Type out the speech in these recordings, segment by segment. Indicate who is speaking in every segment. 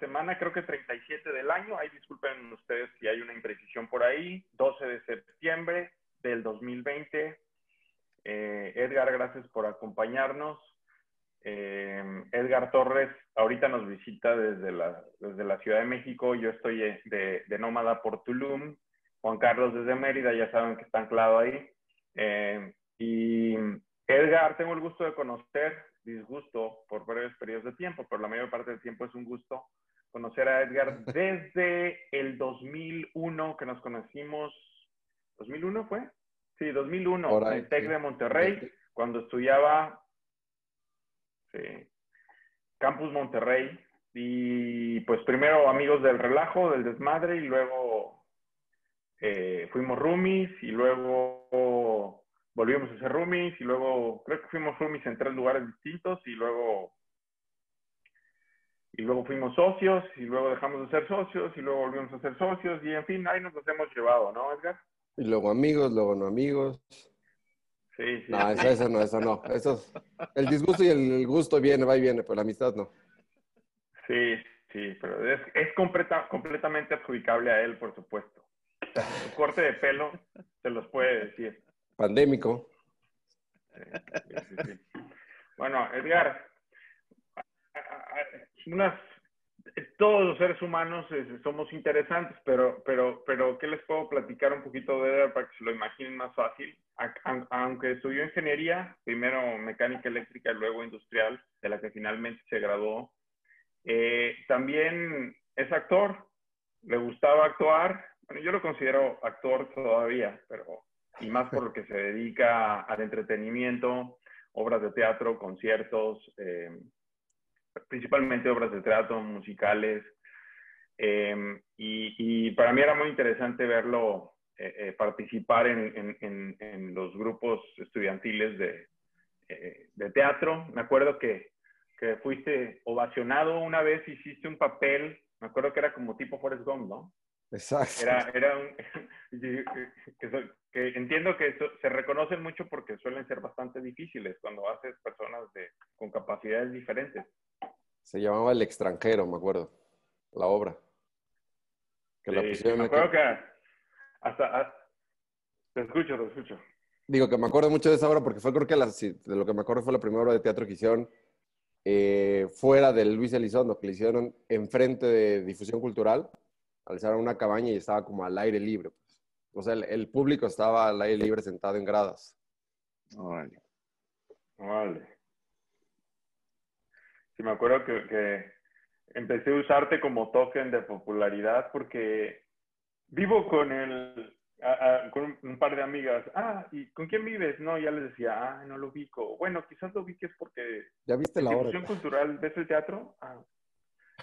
Speaker 1: semana, creo que 37 del año. Ahí disculpen ustedes si hay una imprecisión por ahí. 12 de septiembre del 2020. Eh, Edgar, gracias por acompañarnos. Eh, Edgar Torres ahorita nos visita desde la, Ciudad de México. Yo estoy de, de nómada por Tulum. Juan Carlos desde Mérida, ya saben que está anclado ahí. Eh, y Edgar, tengo el gusto de conocer, disgusto por breves periodos de tiempo, pero la mayor parte del tiempo es un gusto conocer a Edgar desde el 2001 que nos conocimos. ¿2001 fue? Sí, 2001, en TEC de Monterrey, cuando estudiaba sí, Campus Monterrey. Y pues primero amigos del relajo, del desmadre, y luego eh, fuimos roomies, y luego volvimos a ser roomies y luego creo que fuimos roomies en tres lugares distintos y luego y luego fuimos socios y luego dejamos de ser socios y luego volvimos a ser socios y en fin, ahí nos los hemos llevado, ¿no, Edgar?
Speaker 2: Y luego amigos, luego no amigos.
Speaker 1: Sí, sí.
Speaker 2: No, eso, eso no, eso no. Eso el disgusto y el gusto viene, va y viene, pero la amistad no.
Speaker 1: Sí, sí, pero es, es completa, completamente adjudicable a él, por supuesto. Su corte de pelo se los puede decir
Speaker 2: pandémico.
Speaker 1: Bueno, Edgar, todos los seres humanos somos interesantes, pero, pero, pero, ¿qué les puedo platicar un poquito de Edgar para que se lo imaginen más fácil? Aunque estudió ingeniería, primero mecánica eléctrica y luego industrial, de la que finalmente se graduó, eh, también es actor, le gustaba actuar. Bueno, yo lo considero actor todavía, pero y más por lo que se dedica al entretenimiento, obras de teatro, conciertos, eh, principalmente obras de teatro, musicales. Eh, y, para mí era muy interesante verlo eh, participar en, en, en, los grupos estudiantiles de, de teatro. Me acuerdo que, que, fuiste ovacionado una vez, hiciste un papel, me acuerdo que era como tipo Forrest Gump, ¿no?
Speaker 2: Exacto.
Speaker 1: Era, era un, que, entiendo que se reconocen mucho porque suelen ser bastante difíciles cuando haces personas de, con capacidades diferentes.
Speaker 2: Se llamaba El extranjero, me acuerdo, la obra.
Speaker 1: Que la pusieron me acuerdo que hasta, Te escucho, te escucho.
Speaker 2: Digo que me acuerdo mucho de esa obra porque fue, creo que la, de lo que me acuerdo fue la primera obra de teatro que hicieron eh, fuera del Luis Elizondo, que le hicieron enfrente de difusión cultural alzaron una cabaña y estaba como al aire libre. Pues. O sea, el, público estaba al aire libre sentado en gradas.
Speaker 1: Vale. Vale. Sí, me acuerdo que, que empecé a usarte como token de popularidad porque vivo con el con un par de amigas, ah, ¿y con quién vives? No, ya les decía, ah, no lo ubico. Bueno, quizás lo ubiques porque...
Speaker 2: ¿Ya viste la
Speaker 1: obra? cultural, ¿ves el teatro? Ah,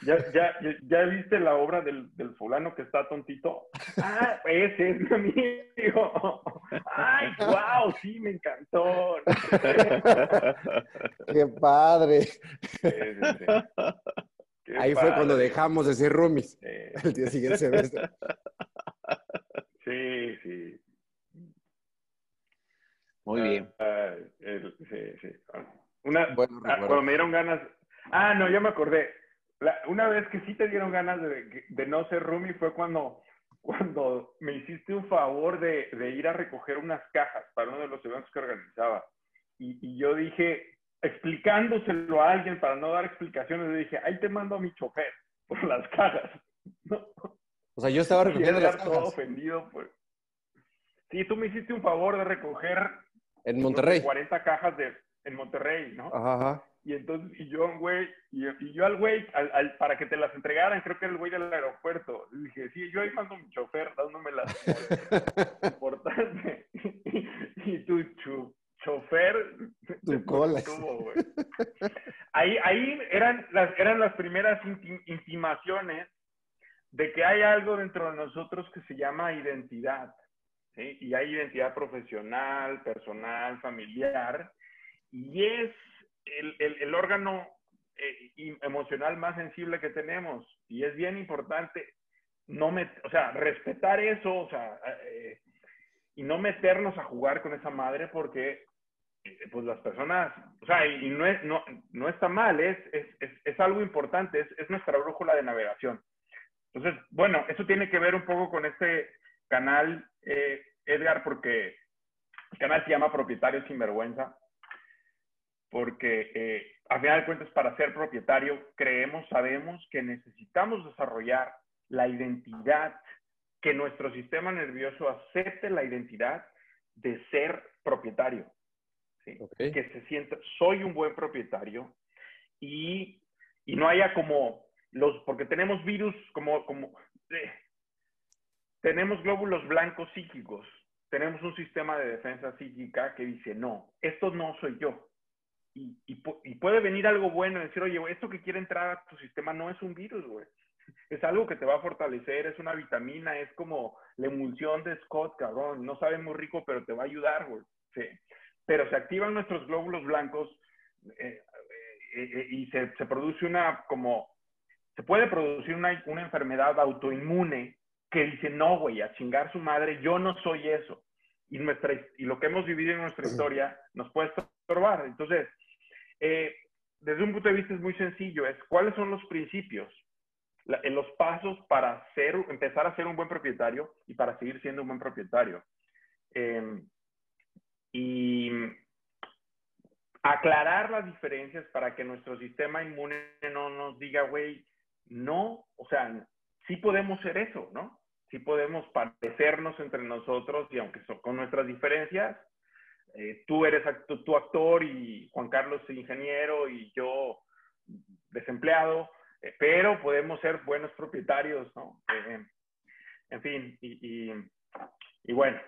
Speaker 1: ¿Ya, ya, ya viste la obra del, del fulano que está tontito? Ah, ese es mi amigo. Ay, wow, sí, me encantó.
Speaker 2: Qué padre. Ahí fue cuando dejamos de ser roomies. El día siguiente semestre.
Speaker 1: Sí, sí.
Speaker 2: Muy bien.
Speaker 1: Ah, sí, sí. Una, bueno, ah, cuando me dieron ganas. Ah, no, ya me acordé una vez que sí te dieron ganas de, no ser roomie fue cuando, cuando me hiciste un favor de, ir a recoger unas cajas para uno de los eventos que organizaba. Y, yo dije, explicándoselo a alguien para no dar explicaciones, le dije, ahí te mando a mi chofer por las cajas.
Speaker 2: O sea, yo estaba recogiendo las cajas.
Speaker 1: todo ofendido, pues. Sí, tú me hiciste un favor de recoger...
Speaker 2: En Monterrey.
Speaker 1: 40 cajas de, en Monterrey, ¿no?
Speaker 2: Ajá.
Speaker 1: Y entonces, y yo, güey, y, y, yo al güey, al, para que te las entregaran, creo que era el güey del aeropuerto. Le dije, sí, yo ahí mando a mi chofer dándome las importante. y, tu chofer
Speaker 2: tu cola.
Speaker 1: ahí, ahí eran las, eran las primeras intimaciones de que hay algo dentro de nosotros que se llama identidad. ¿sí? Y hay identidad profesional, personal, familiar. Y es el, órgano eh, emocional más sensible que tenemos. Y es bien importante no o sea, respetar eso, o sea, eh, y no meternos a jugar con esa madre porque eh, pues las personas, o sea, y no, es, no, no está mal, es, es, es, algo importante, es, es nuestra brújula de navegación. Entonces, bueno, eso tiene que ver un poco con este canal, eh, Edgar, porque el canal se llama Propietario sin Vergüenza, porque eh, a final de cuentas, para ser propietario, creemos, sabemos que necesitamos desarrollar la identidad, que nuestro sistema nervioso acepte la identidad de ser propietario. Que se sienta, soy un buen propietario y, y, no haya como los, porque tenemos virus, como, como, eh, tenemos glóbulos blancos psíquicos, tenemos un sistema de defensa psíquica que dice, no, esto no soy yo. Y, y, y puede venir algo bueno decir, oye, esto que quiere entrar a tu sistema no es un virus, güey es algo que te va a fortalecer, es una vitamina, es como la emulsión de Scott, cabrón. No sabe muy rico, pero te va a ayudar, güey. Sí. Pero se activan nuestros glóbulos blancos eh, eh, eh, y se, se, produce una, como, se puede producir una, una enfermedad autoinmune que dice, no, güey, a chingar su madre, yo no soy eso. Y, nuestra, y lo que hemos vivido en nuestra historia nos puede estorbar. Entonces, desde un punto de vista es muy sencillo, es cuáles son los principios en los pasos para ser, empezar a ser un buen propietario y para seguir siendo un buen propietario. Em, y aclarar las diferencias para que nuestro sistema inmune no nos diga, güey, no, o sea, sí podemos ser eso, ¿no? Sí podemos parecernos entre nosotros y aunque son con nuestras diferencias, eh, tú eres tu actor y Juan Carlos ingeniero y yo desempleado, eh, pero podemos ser buenos propietarios, ¿no? Eh, en fin, y, y, bueno,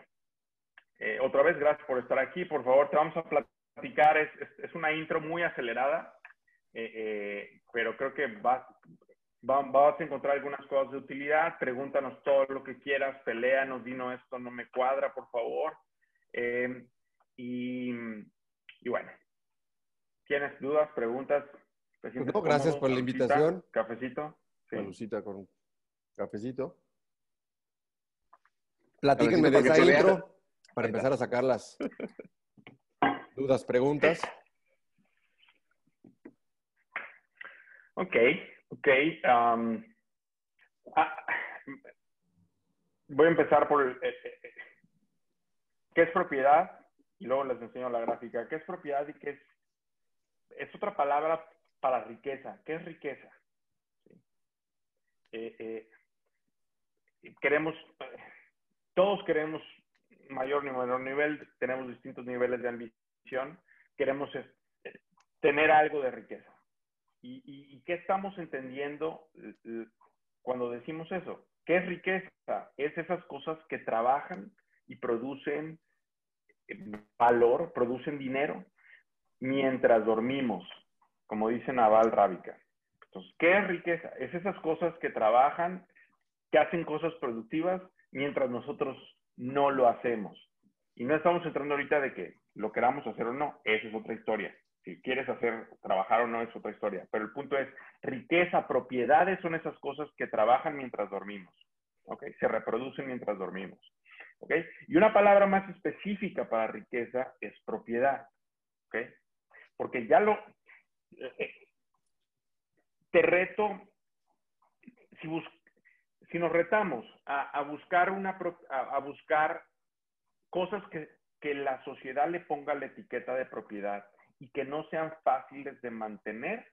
Speaker 1: eh, otra vez gracias por estar aquí. Por favor, te vamos a platicar. Es, es, una intro muy acelerada, pero creo que vas, vas a encontrar algunas cosas de utilidad. Pregúntanos todo lo que quieras, peleanos, dino esto no me cuadra, por favor. Y, y bueno, ¿tienes dudas, preguntas?
Speaker 2: Pues gracias por la invitación.
Speaker 1: Cafecito.
Speaker 2: Sí. con cafecito. Platíquenme de esa intro para empezar a sacar las dudas, preguntas.
Speaker 1: Ok, ok. Um, ah, voy a empezar por eh, eh, eh, qué es propiedad y luego les enseño la gráfica. ¿Qué es propiedad y qué es? Es otra palabra para riqueza. ¿Qué es riqueza? Eh, eh, queremos, todos queremos mayor ni menor nivel, tenemos distintos niveles de ambición, queremos eh, tener algo de riqueza. ¿Y, y qué estamos entendiendo cuando decimos eso? ¿Qué es riqueza? Es esas cosas que trabajan y producen valor, producen dinero mientras dormimos como dice Naval Rábica. Entonces, ¿qué es riqueza? Es esas cosas que trabajan, que hacen cosas productivas mientras nosotros no lo hacemos. Y no estamos entrando ahorita de que lo queramos hacer o no, esa es otra historia. Si quieres hacer, trabajar o no es otra historia. Pero el punto es, riqueza, propiedades son esas cosas que trabajan mientras dormimos. ¿Ok? Se reproducen mientras dormimos. ¿Ok? Y una palabra más específica para riqueza es propiedad. ¿Ok? Porque ya lo, te reto, si, si nos retamos a, buscar una, a, buscar cosas que, que la sociedad le ponga la etiqueta de propiedad y que no sean fáciles de mantener,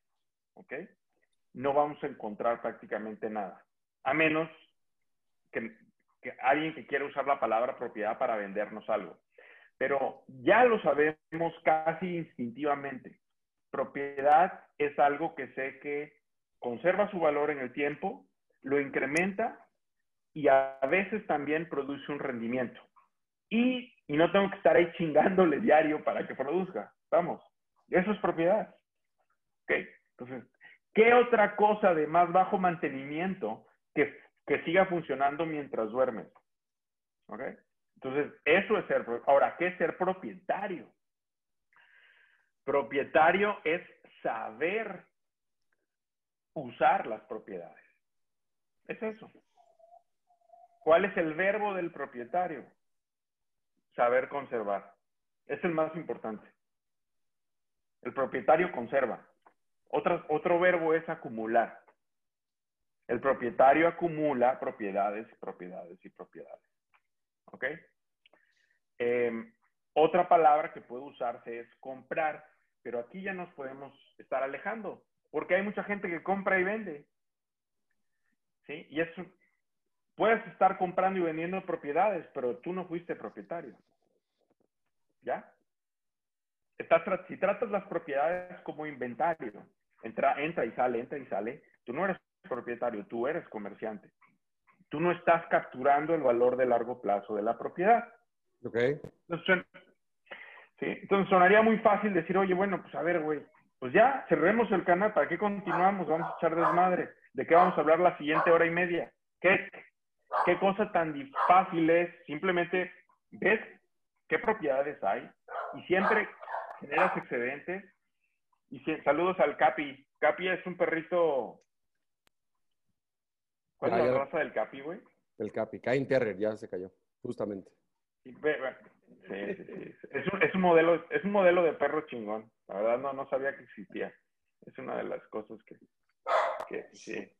Speaker 1: ¿ok? No vamos a encontrar prácticamente nada. A menos que, alguien que quiera usar la palabra propiedad para vendernos algo. Pero ya lo sabemos casi instintivamente propiedad es algo que sé que conserva su valor en el tiempo, lo incrementa y a veces también produce un rendimiento. Y, no tengo que estar ahí chingándole diario para que produzca. Vamos, eso es propiedad. Ok, entonces, ¿qué otra cosa de más bajo mantenimiento que, que siga funcionando mientras duermes? Ok, entonces, eso es ser. Ahora, ¿qué es ser propietario? Propietario es saber usar las propiedades. Es eso. ¿Cuál es el verbo del propietario? Saber conservar. Es el más importante. El propietario conserva. Otro, otro verbo es acumular. El propietario acumula propiedades, propiedades y propiedades. ¿Ok? Em, otra palabra que puede usarse es comprar, pero aquí ya nos podemos estar alejando, porque hay mucha gente que compra y vende. ¿Sí? Y eso, puedes estar comprando y vendiendo propiedades, pero tú no fuiste propietario. ¿Ya? Estás, si tratas las propiedades como inventario, entra, entra y sale, entra y sale, tú no eres propietario, tú eres comerciante. Tú no estás capturando el valor de largo plazo de la propiedad.
Speaker 2: Ok.
Speaker 1: Entonces, sí, entonces sonaría muy fácil decir, oye, bueno, pues a ver, güey, pues ya cerremos el canal, ¿para qué continuamos? Vamos a echar desmadre. ¿De qué vamos a hablar la siguiente hora y media? ¿Qué, qué cosa tan fácil es? Simplemente ves qué propiedades hay y siempre generas excedentes. Y saludos al Capi. Capi es un perrito ¿Cuál es la raza del Capi, güey?
Speaker 2: El Capi. Cain Terrier, ya se cayó, justamente.
Speaker 1: Sí, sí, sí. Es, un, es, un, modelo, es un modelo de perro chingón. La verdad no, no sabía que existía. Es una de las cosas que, que sí.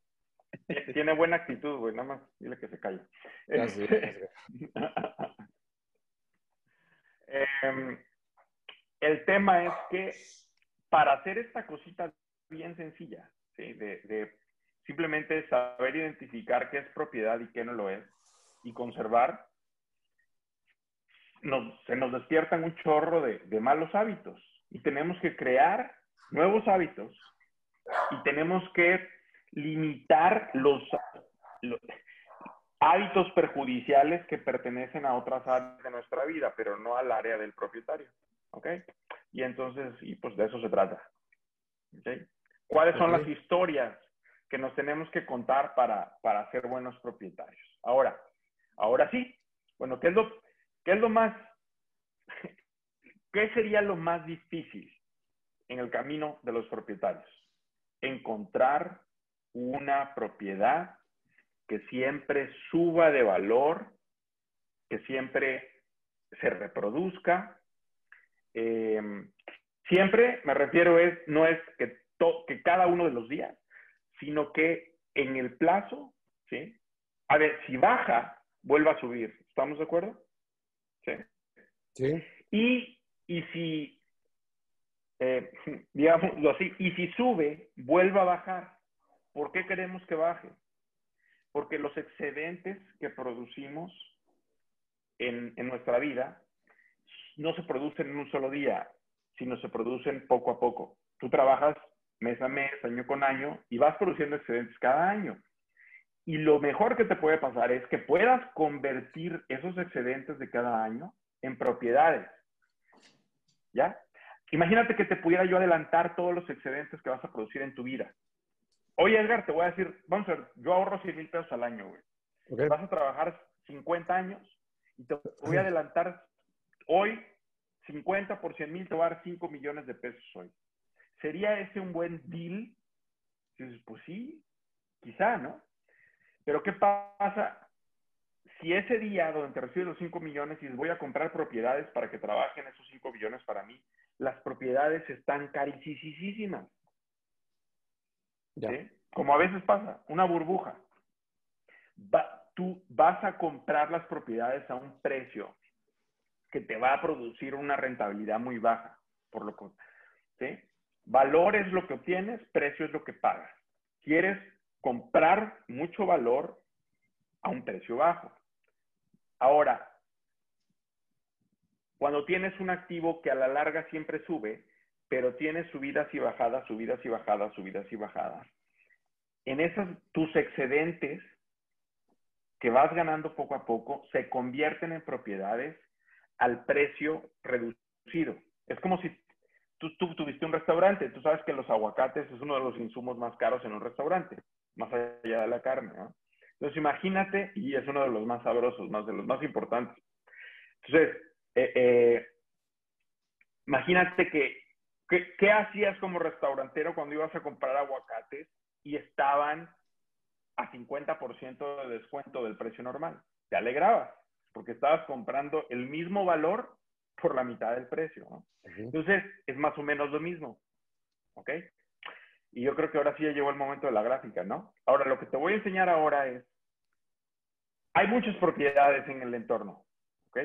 Speaker 1: Tiene buena actitud, güey. Nada más dile que se calle. Este, em, el tema es que para hacer esta cosita bien sencilla, ¿sí? de, de simplemente saber identificar qué es propiedad y qué no lo es y conservar, se nos despiertan un chorro de, malos hábitos y tenemos que crear nuevos hábitos y tenemos que limitar los, hábitos perjudiciales que pertenecen a otras áreas de nuestra vida, pero no al área del propietario. ¿Ok? Y entonces, y pues de eso se trata. ¿Cuáles son las historias que nos tenemos que contar para, para ser buenos propietarios. Ahora, ahora sí, bueno, ¿qué es lo, qué es lo más, qué sería lo más difícil en el camino de los propietarios? Encontrar una propiedad que siempre suba de valor, que siempre se reproduzca. Em, siempre me refiero es, no es que, que cada uno de los días sino que en el plazo, ¿sí? A ver, si baja, vuelva a subir. ¿Estamos de acuerdo? Sí.
Speaker 2: Sí.
Speaker 1: Y, y si, eh, digámoslo así, y si sube, vuelva a bajar. ¿Por qué queremos que baje? Porque los excedentes que producimos en, en nuestra vida no se producen en un solo día, sino se producen poco a poco. Tú trabajas mes a mes, año con año, y vas produciendo excedentes cada año. Y lo mejor que te puede pasar es que puedas convertir esos excedentes de cada año en propiedades. ¿Ya? Imagínate que te pudiera yo adelantar todos los excedentes que vas a producir en tu vida. Oye, Edgar, te voy a decir, vamos a ver, yo ahorro 100 mil pesos al año, güey. Vas a trabajar 50 años y te voy a adelantar hoy 50 por 100 mil, te voy a dar 5 millones de pesos hoy. ¿Sería ese un buen deal? pues sí, quizá, ¿no? Pero ¿qué pasa si ese día donde te recibes los 5 millones y voy a comprar propiedades para que trabajen esos 5 millones para mí, las propiedades están carísimas? ¿Sí? Como a veces pasa, una burbuja. tú vas a comprar las propiedades a un precio que te va a producir una rentabilidad muy baja, por lo que, ¿sí? Valor es lo que obtienes, precio es lo que pagas. Quieres comprar mucho valor a un precio bajo. Ahora, cuando tienes un activo que a la larga siempre sube, pero tiene subidas y bajadas, subidas y bajadas, subidas y bajadas, en esas tus excedentes que vas ganando poco a poco se convierten en propiedades al precio reducido. Es como si tú, tuviste un restaurante, tú sabes que los aguacates es uno de los insumos más caros en un restaurante, más allá de la carne. Entonces imagínate, y es uno de los más sabrosos, más de los más importantes. Entonces, eh, eh, imagínate que, ¿qué hacías como restaurantero cuando ibas a comprar aguacates y estaban a 50% de descuento del precio normal? Te alegrabas, porque estabas comprando el mismo valor por la mitad del precio, ¿no? Entonces, es más o menos lo mismo, ¿ok? Y yo creo que ahora sí ya llegó el momento de la gráfica, ¿no? Ahora, lo que te voy a enseñar ahora es, hay muchas propiedades en el entorno, ¿ok?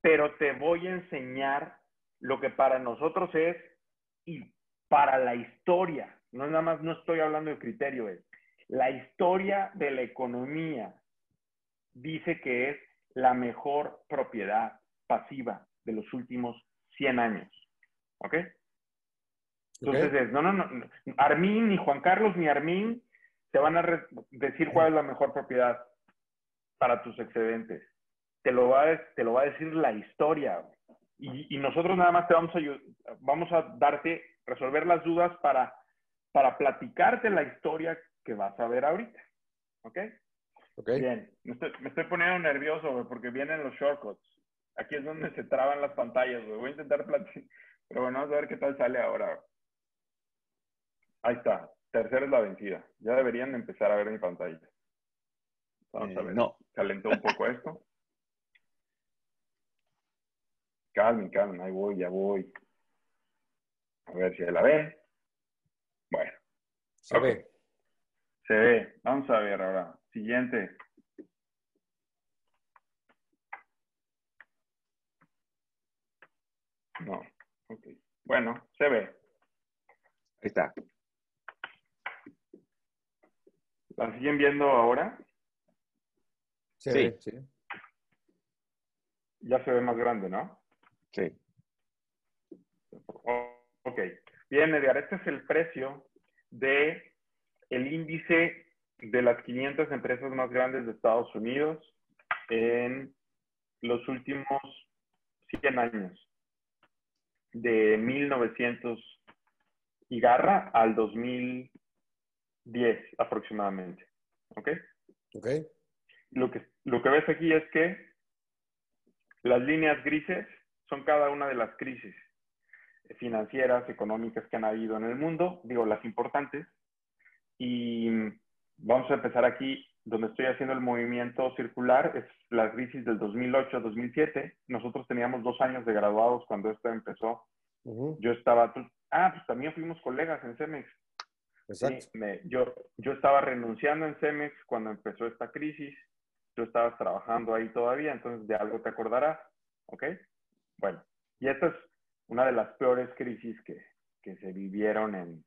Speaker 1: Pero te voy a enseñar lo que para nosotros es y para la historia, no nada más, no estoy hablando de criterio, es la historia de la economía dice que es la mejor propiedad pasiva de los últimos 100 años. ¿Ok? Entonces no, no, no, Armin, ni Juan Carlos, ni Armin te van a decir cuál es la mejor propiedad para tus excedentes. Te lo va a, te lo va a decir la historia. Y, y, nosotros nada más te vamos a, vamos a darte, resolver las dudas para, para platicarte la historia que vas a ver ahorita. ¿Ok?
Speaker 2: Okay.
Speaker 1: Bien, me estoy, me estoy poniendo nervioso, porque vienen los shortcuts. Aquí es donde se traban las pantallas, Voy a intentar platicar, pero bueno, vamos a ver qué tal sale ahora. Ahí está. Tercera es la vencida. Ya deberían empezar a ver mi pantalla. Vamos a eh, ver. No. Calentó un poco esto. Calmen, calmen. Ahí voy, ya voy. A ver si la ven. Bueno.
Speaker 2: Se ve.
Speaker 1: Se ve. Vamos a ver ahora. Siguiente. No. Ok. Bueno, se ve.
Speaker 2: Ahí está.
Speaker 1: ¿La siguen viendo ahora?
Speaker 2: Se sí. sí.
Speaker 1: Ya se ve más grande, ¿no?
Speaker 2: Sí.
Speaker 1: Ok. Bien, Edgar, este es el precio de el índice de las 500 empresas más grandes de Estados Unidos en los últimos 100 años, de 1900 y garra al 2010 aproximadamente. ¿Ok?
Speaker 2: Ok.
Speaker 1: Lo que, lo que ves aquí es que las líneas grises son cada una de las crisis financieras, económicas que han habido en el mundo, digo, las importantes, y vamos a empezar aquí, donde estoy haciendo el movimiento circular, es la crisis del 2008-2007. Nosotros teníamos dos años de graduados cuando esto empezó. Yo estaba, ah, pues también fuimos colegas en Cemex.
Speaker 2: Exacto.
Speaker 1: yo, yo estaba renunciando en Cemex cuando empezó esta crisis. Tú estabas trabajando ahí todavía, entonces de algo te acordarás. ¿Ok? Bueno, y esta es una de las peores crisis que, que se vivieron en,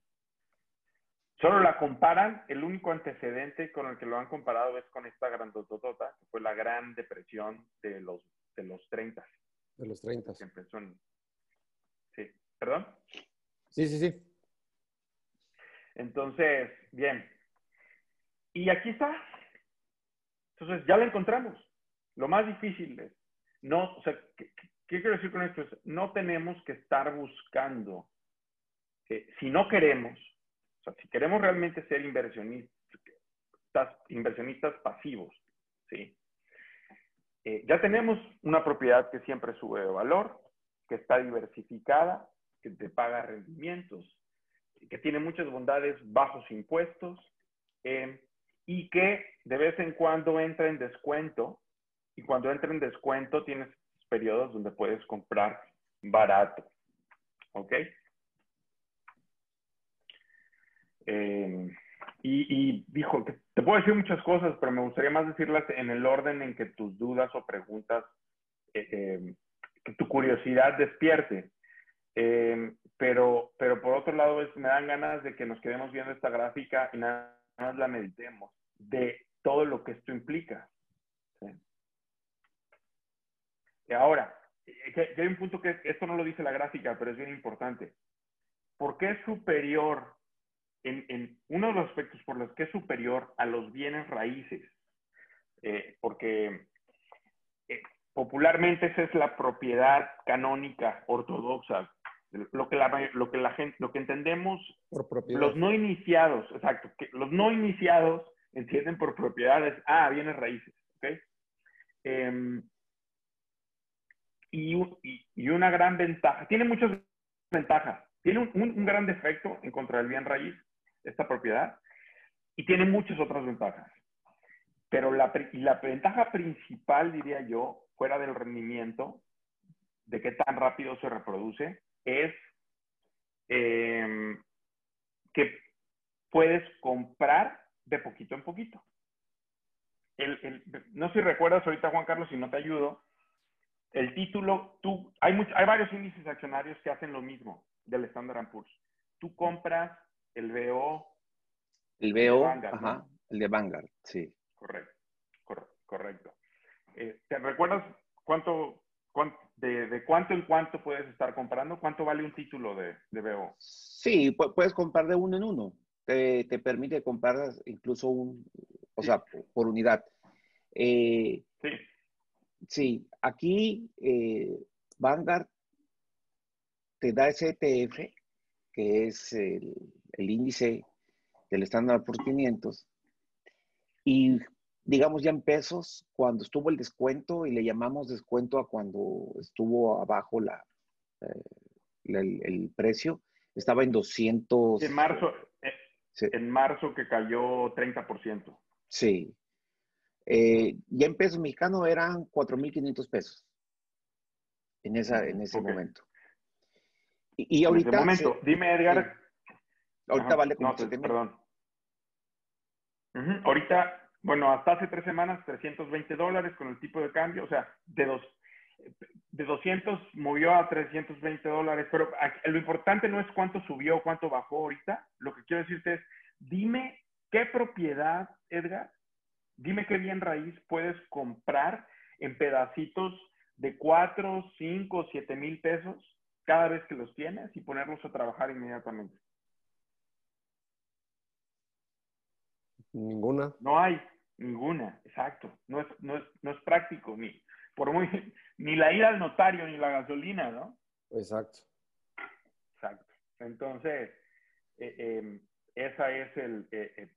Speaker 1: Solo la comparan, el único antecedente con el que lo han comparado es con esta gran grandototota, que fue la Gran Depresión de los, de los 30.
Speaker 2: De los 30.
Speaker 1: Que empezó en... Sí, ¿perdón?
Speaker 2: Sí, sí, sí.
Speaker 1: Entonces, bien. Y aquí está. Entonces, ya la encontramos. Lo más difícil es, no, o sea, ¿qué, quiero decir con esto? no tenemos que estar buscando, si no queremos, o sea, si queremos realmente ser inversionistas, inversionistas pasivos, ¿sí? Eh, ya tenemos una propiedad que siempre sube de valor, que está diversificada, que te paga rendimientos, que tiene muchas bondades, bajos impuestos, eh, y que de vez en cuando entra en descuento, y cuando entra en descuento tienes periodos donde puedes comprar barato. ¿Ok? Eh, y, dijo, que te puedo decir muchas cosas, pero me gustaría más decirlas en el orden en que tus dudas o preguntas, eh, eh, que tu curiosidad despierte. pero, pero por otro lado, es, me dan ganas de que nos quedemos viendo esta gráfica y nada más la meditemos de todo lo que esto implica. Y ahora, que, hay un punto que esto no lo dice la gráfica, pero es bien importante. ¿Por qué es superior en, uno de los aspectos por los que es superior a los bienes raíces, eh, porque eh, popularmente esa es la propiedad canónica ortodoxa, lo que la, lo que la gente, lo que entendemos, los no iniciados, exacto, que los no iniciados entienden por propiedades, ah, bienes raíces, ¿ok? Em, y, y, una gran ventaja, tiene muchas ventajas, tiene un, un, gran defecto en contra del bien raíz, esta propiedad y tiene muchas otras ventajas. Pero la, la ventaja principal, diría yo, fuera del rendimiento, de qué tan rápido se reproduce, es em, que puedes comprar de poquito en poquito. no sé si recuerdas ahorita, Juan Carlos, si no te ayudo, el título, tú, hay, hay varios índices accionarios que hacen lo mismo del Standard Poor's. Tú compras el BO.
Speaker 3: El BO, ajá, el de Vanguard, sí.
Speaker 1: Correcto, correcto. Eh, ¿Te recuerdas cuánto, de, cuánto en cuánto puedes estar comprando? ¿Cuánto vale un título de, de BO?
Speaker 3: Sí, puedes comprar de uno en uno. Te, permite comprar incluso un, o sea, por unidad. Eh, sí. Sí, aquí eh, Vanguard te da ese ETF, que es el, índice del estándar por 500, y digamos ya en pesos, cuando estuvo el descuento, y le llamamos descuento a cuando estuvo abajo la, eh, el, precio, estaba en 200.
Speaker 1: En marzo, eh, en marzo que cayó 30%.
Speaker 3: Sí, eh, ya en pesos mexicanos eran 4.500 pesos en, esa, en ese momento. Y, ahorita... En
Speaker 1: ese momento, dime Edgar.
Speaker 3: Ahorita vale como no,
Speaker 1: Perdón. Ahorita, bueno, hasta hace tres semanas, 320 dólares con el tipo de cambio, o sea, de, dos, de 200 movió a 320 dólares, pero lo importante no es cuánto subió, cuánto bajó ahorita, lo que quiero decirte es, dime qué propiedad, Edgar, Dime qué bien raíz puedes comprar en pedacitos de 4, 5, 7 mil pesos cada vez que los tienes y ponerlos a trabajar inmediatamente.
Speaker 2: Ninguna.
Speaker 1: No hay ninguna, exacto. No es, no es, no es práctico, ni, por muy, ni la ida al notario, ni la gasolina, ¿no?
Speaker 2: Exacto.
Speaker 1: Exacto. Entonces, eh, eh, esa es el, eh,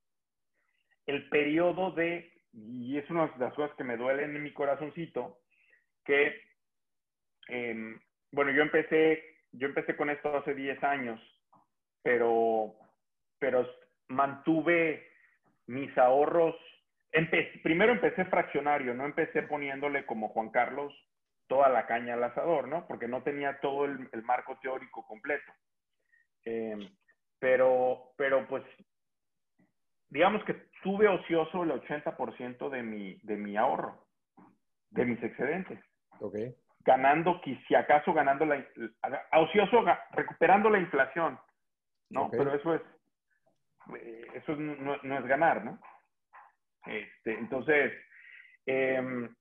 Speaker 1: el periodo de, y es una de las cosas que me duelen en mi corazoncito, que, em, bueno, yo empecé, yo empecé con esto hace 10 años, pero, pero mantuve mis ahorros. primero empecé fraccionario, no empecé poniéndole como Juan Carlos toda la caña al asador, ¿no? Porque no tenía todo el, marco teórico completo. Em, pero, pero pues digamos que tuve ocioso el 80% de mi, de mi ahorro, de mis excedentes.
Speaker 2: Ok.
Speaker 1: Ganando, si acaso ganando la, ocioso, recuperando la inflación, ¿no? Pero eso es, eh, eso no, es ganar, ¿no? Este, entonces, em,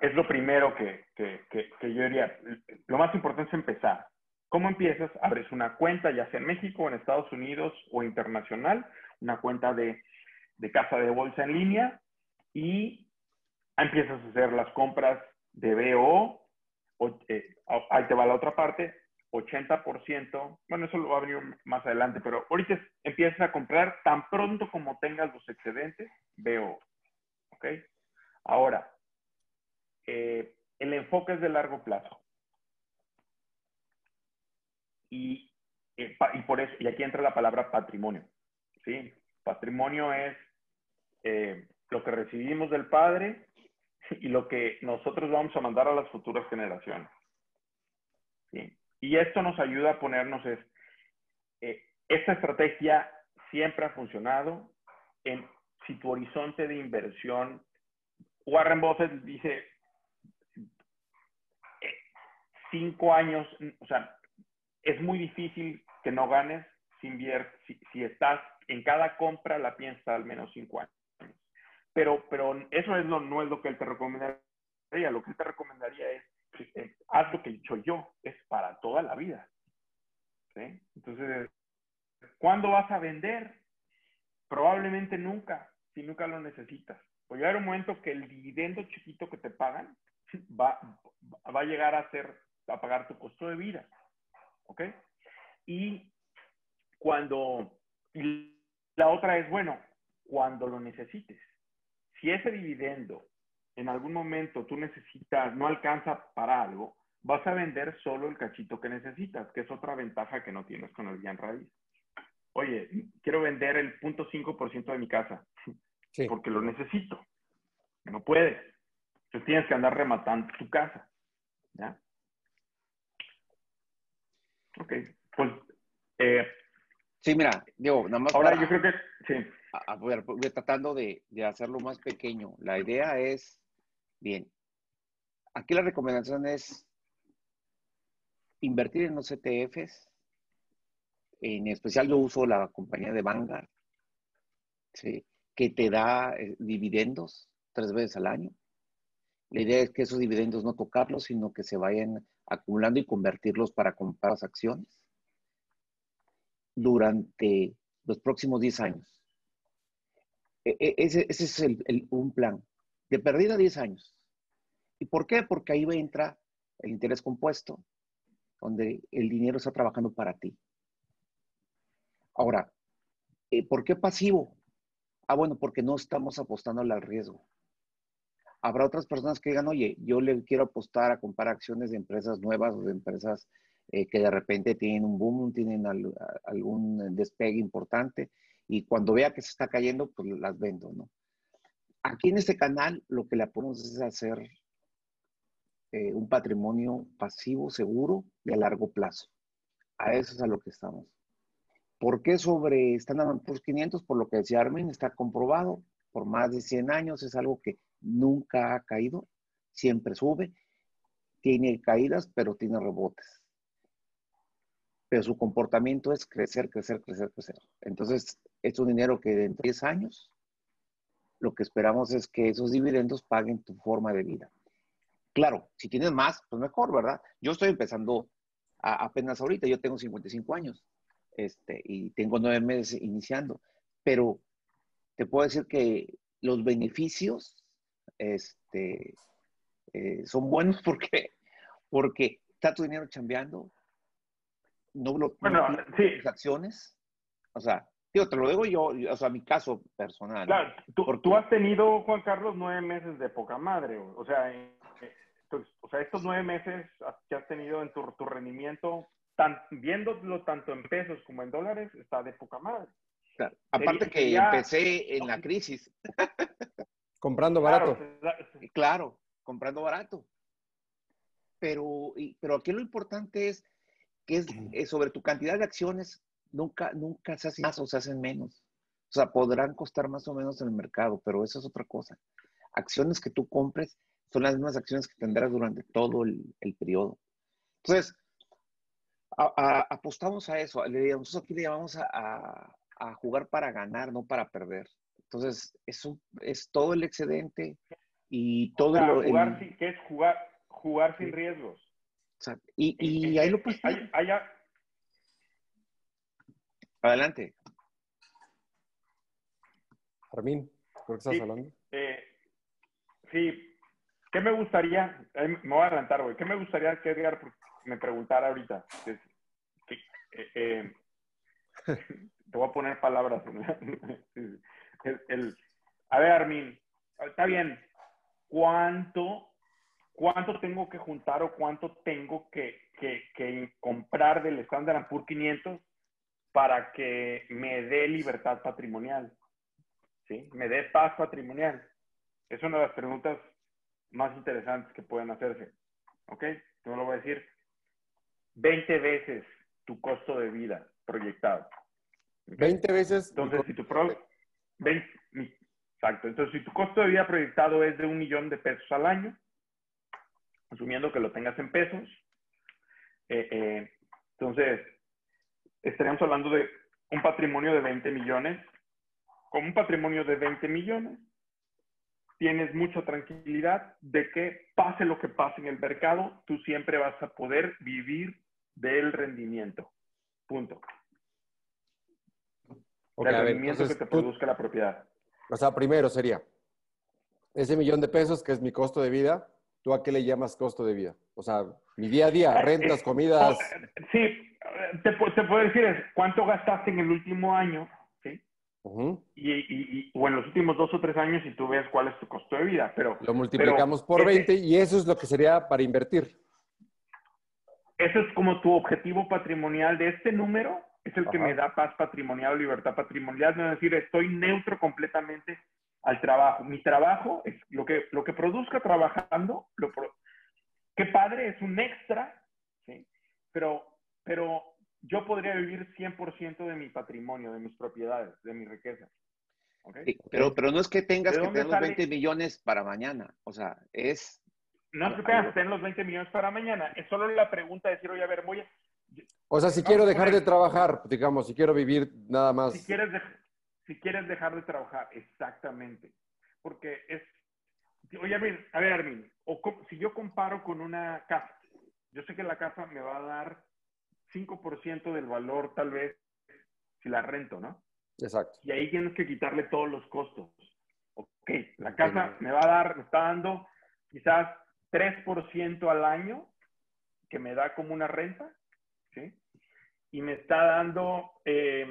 Speaker 1: es lo primero que, que, que yo diría. Lo más importante es empezar. ¿Cómo empiezas? Abres una cuenta, ya sea en México, en Estados Unidos o internacional, una cuenta de, casa de bolsa en línea y empiezas a hacer las compras de BO, eh, ahí te va la otra parte, 80%, bueno, eso lo va a venir más adelante, pero ahorita empiezas a comprar tan pronto como tengas los excedentes, BO, ¿ok? Ahora, eh, el enfoque es de largo plazo. Y, eh, y por eso, y aquí entra la palabra patrimonio. ¿sí? Patrimonio es eh, lo que recibimos del Padre y lo que nosotros vamos a mandar a las futuras generaciones. ¿sí? Y esto nos ayuda a ponernos, es, eh, esta estrategia siempre ha funcionado en si tu horizonte de inversión, Warren Buffett dice, cinco años, o sea, es muy difícil que no ganes si, si, estás en cada compra la piensas al menos cinco años. Pero, pero eso es lo, no es lo que él te recomendaría. Lo que él te recomendaría es, haz lo que dicho yo, es para toda la vida. Entonces, ¿cuándo vas a vender? Probablemente nunca, si nunca lo necesitas. O llegar un momento que el dividendo chiquito que te pagan va, va a llegar a ser, a pagar tu costo de vida. ¿Ok? Y cuando, la otra es, bueno, cuando lo necesites. Si ese dividendo en algún momento tú necesitas, no alcanza para algo, vas a vender solo el cachito que necesitas, que es otra ventaja que no tienes con el bien raíz. Oye, quiero vender el 0.5% de mi casa, porque lo necesito. No puedes. Entonces tienes que andar rematando tu casa. ¿Ya? Ok, pues... Eh,
Speaker 3: sí, mira, digo, nada más...
Speaker 1: Ahora yo creo que... Sí.
Speaker 3: A, ver, voy tratando de, de hacerlo más pequeño. La idea es, bien, aquí la recomendación es invertir en los ETFs. En especial yo uso la compañía de Vanguard, que te da eh, dividendos tres veces al año. La idea es que esos dividendos no tocarlos, sino que se vayan acumulando y convertirlos para comprar las acciones durante los próximos 10 años. E, e, ese, es un plan. De perdida 10 años. ¿Y por qué? Porque ahí entra el interés compuesto, donde el dinero está trabajando para ti. Ahora, eh, ¿por qué pasivo? Ah, bueno, porque no estamos apostando al riesgo. Habrá otras personas que digan, oye, yo le quiero apostar a comprar acciones de empresas nuevas o de empresas eh, que de repente tienen un boom, tienen algún despegue importante y cuando vea que se está cayendo, pues las vendo, ¿no? Aquí en este canal lo que le ponemos es hacer eh, un patrimonio pasivo, seguro y a largo plazo. A eso es a lo que estamos. ¿Por qué sobre Standard Poor's 500? Por lo que decía Armin, está comprobado por más de 100 años, es algo que nunca ha caído, siempre sube, tiene caídas, pero tiene rebotes. Pero su comportamiento es crecer, crecer, crecer, crecer. Entonces, es un dinero que en 10 años, lo que esperamos es que esos dividendos paguen tu forma de vida. Claro, si tienes más, pues mejor, ¿verdad? Yo estoy empezando apenas ahorita, yo tengo 55 años este, y tengo nueve meses iniciando, pero te puedo decir que los beneficios este, eh, son buenos porque, porque está tu dinero chambeando, no lo
Speaker 1: bueno, sí.
Speaker 3: acciones, o sea, te lo digo yo, o sea, mi caso personal.
Speaker 1: Claro, tú, has tenido, Juan Carlos, nueve meses de poca madre, o sea, o sea, estos nueve meses que has tenido en tu, tu rendimiento, tan, viéndolo tanto en pesos como en dólares, está de poca madre.
Speaker 3: Aparte que empecé en la crisis.
Speaker 2: comprando barato.
Speaker 3: Claro, comprando barato. Pero, pero aquí lo importante es que es, sobre tu cantidad de acciones, nunca, nunca se hacen más o se hacen menos. O sea, podrán costar más o menos en el mercado, pero eso es otra cosa. Acciones que tú compres son las mismas acciones que tendrás durante todo el, el periodo. Entonces, apostamos a eso. Le, nosotros aquí le llamamos a, jugar para ganar, no para perder. Entonces, es, es todo el excedente y todo
Speaker 1: lo, jugar, ¿Qué es jugar, jugar sin riesgos?
Speaker 3: Y, y ahí lo puedes... Adelante.
Speaker 2: Armin, ¿por qué estás hablando?
Speaker 1: Eh, sí, ¿qué me gustaría? me voy a adelantar, güey. ¿Qué me gustaría que Edgar me preguntara ahorita? Eh, eh, te voy a poner palabras. a ver, Armin, está bien. ¿Cuánto, ¿Cuánto tengo que juntar o cuánto tengo que, comprar del Standard Poor's 500 para que me dé libertad patrimonial? ¿Sí? Me dé paz patrimonial. Es una de las preguntas más interesantes que pueden hacerse. ¿Ok? Yo lo voy a decir 20 veces tu costo de vida proyectado.
Speaker 2: 20 veces.
Speaker 1: Entonces, si tu exacto. Entonces, si tu costo de vida proyectado es de un millón de pesos al año, asumiendo que lo tengas en pesos, eh, eh, entonces estaríamos hablando de un patrimonio de 20 millones. Con un patrimonio de 20 millones, tienes mucha tranquilidad de que pase lo que pase en el mercado, tú siempre vas a poder vivir del rendimiento. Punto.
Speaker 2: Okay,
Speaker 1: del rendimiento que te produzca la propiedad.
Speaker 2: O sea, primero sería ese millón de pesos que es mi costo de vida, ¿tú a qué le llamas costo de vida? O sea, mi día a día, rentas, comidas.
Speaker 1: Sí, te, te puedo decir es cuánto gastaste en el último año, ¿sí? y, y, o en los últimos dos o tres años y tú ves cuál es tu costo de vida, pero...
Speaker 2: Lo multiplicamos por 20 y eso es lo que sería para invertir.
Speaker 1: Ese es como tu objetivo patrimonial de este número, es el que me da paz patrimonial o libertad patrimonial, no es decir, estoy neutro completamente al trabajo. Mi trabajo es lo que, lo que produzca trabajando, lo qué padre, es un extra, ¿sí? Pero, pero yo podría vivir 100% de mi patrimonio, de mis propiedades, de mi riqueza.
Speaker 3: pero, pero no es que tengas que tener los 20 millones para mañana, o sea, es...
Speaker 1: No es que tengas que tener los 20 millones para mañana, es solo la pregunta de decir, oye, a ver, voy a...
Speaker 2: O sea, si quiero dejar de trabajar, digamos, si quiero vivir nada más...
Speaker 1: Si quieres, si quieres dejar de trabajar, exactamente. Porque es... Oye, a ver, a ver Armin, o si yo comparo con una casa, yo sé que la casa me va a dar 5% del valor tal vez si la rento, ¿no?
Speaker 2: Exacto.
Speaker 1: Y ahí tienes que quitarle todos los costos. Ok, la casa me va a dar, me está dando quizás 3% al año, que me da como una renta, ¿sí? Y me está dando eh,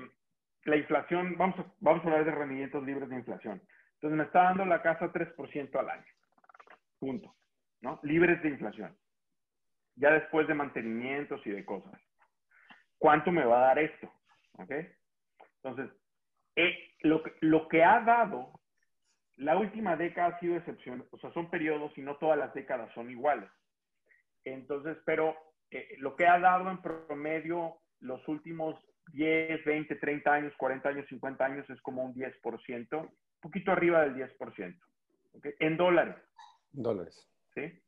Speaker 1: la inflación, vamos a, vamos a hablar de rendimientos libres de inflación. Entonces me está dando la casa 3% al año. Punto. ¿No? Libres de inflación. Ya después de mantenimientos y de cosas. ¿cuánto me va a dar esto? ¿Ok? Entonces, eh, lo, lo que ha dado, la última década ha sido excepción, o sea, son periodos y no todas las décadas son iguales. Entonces, pero eh, lo que ha dado en promedio los últimos 10, 20, 30 años, 40 años, 50 años es como un 10%, un poquito arriba del 10%, ¿ok? En dólares.
Speaker 2: Dólares.
Speaker 1: ¿Sí?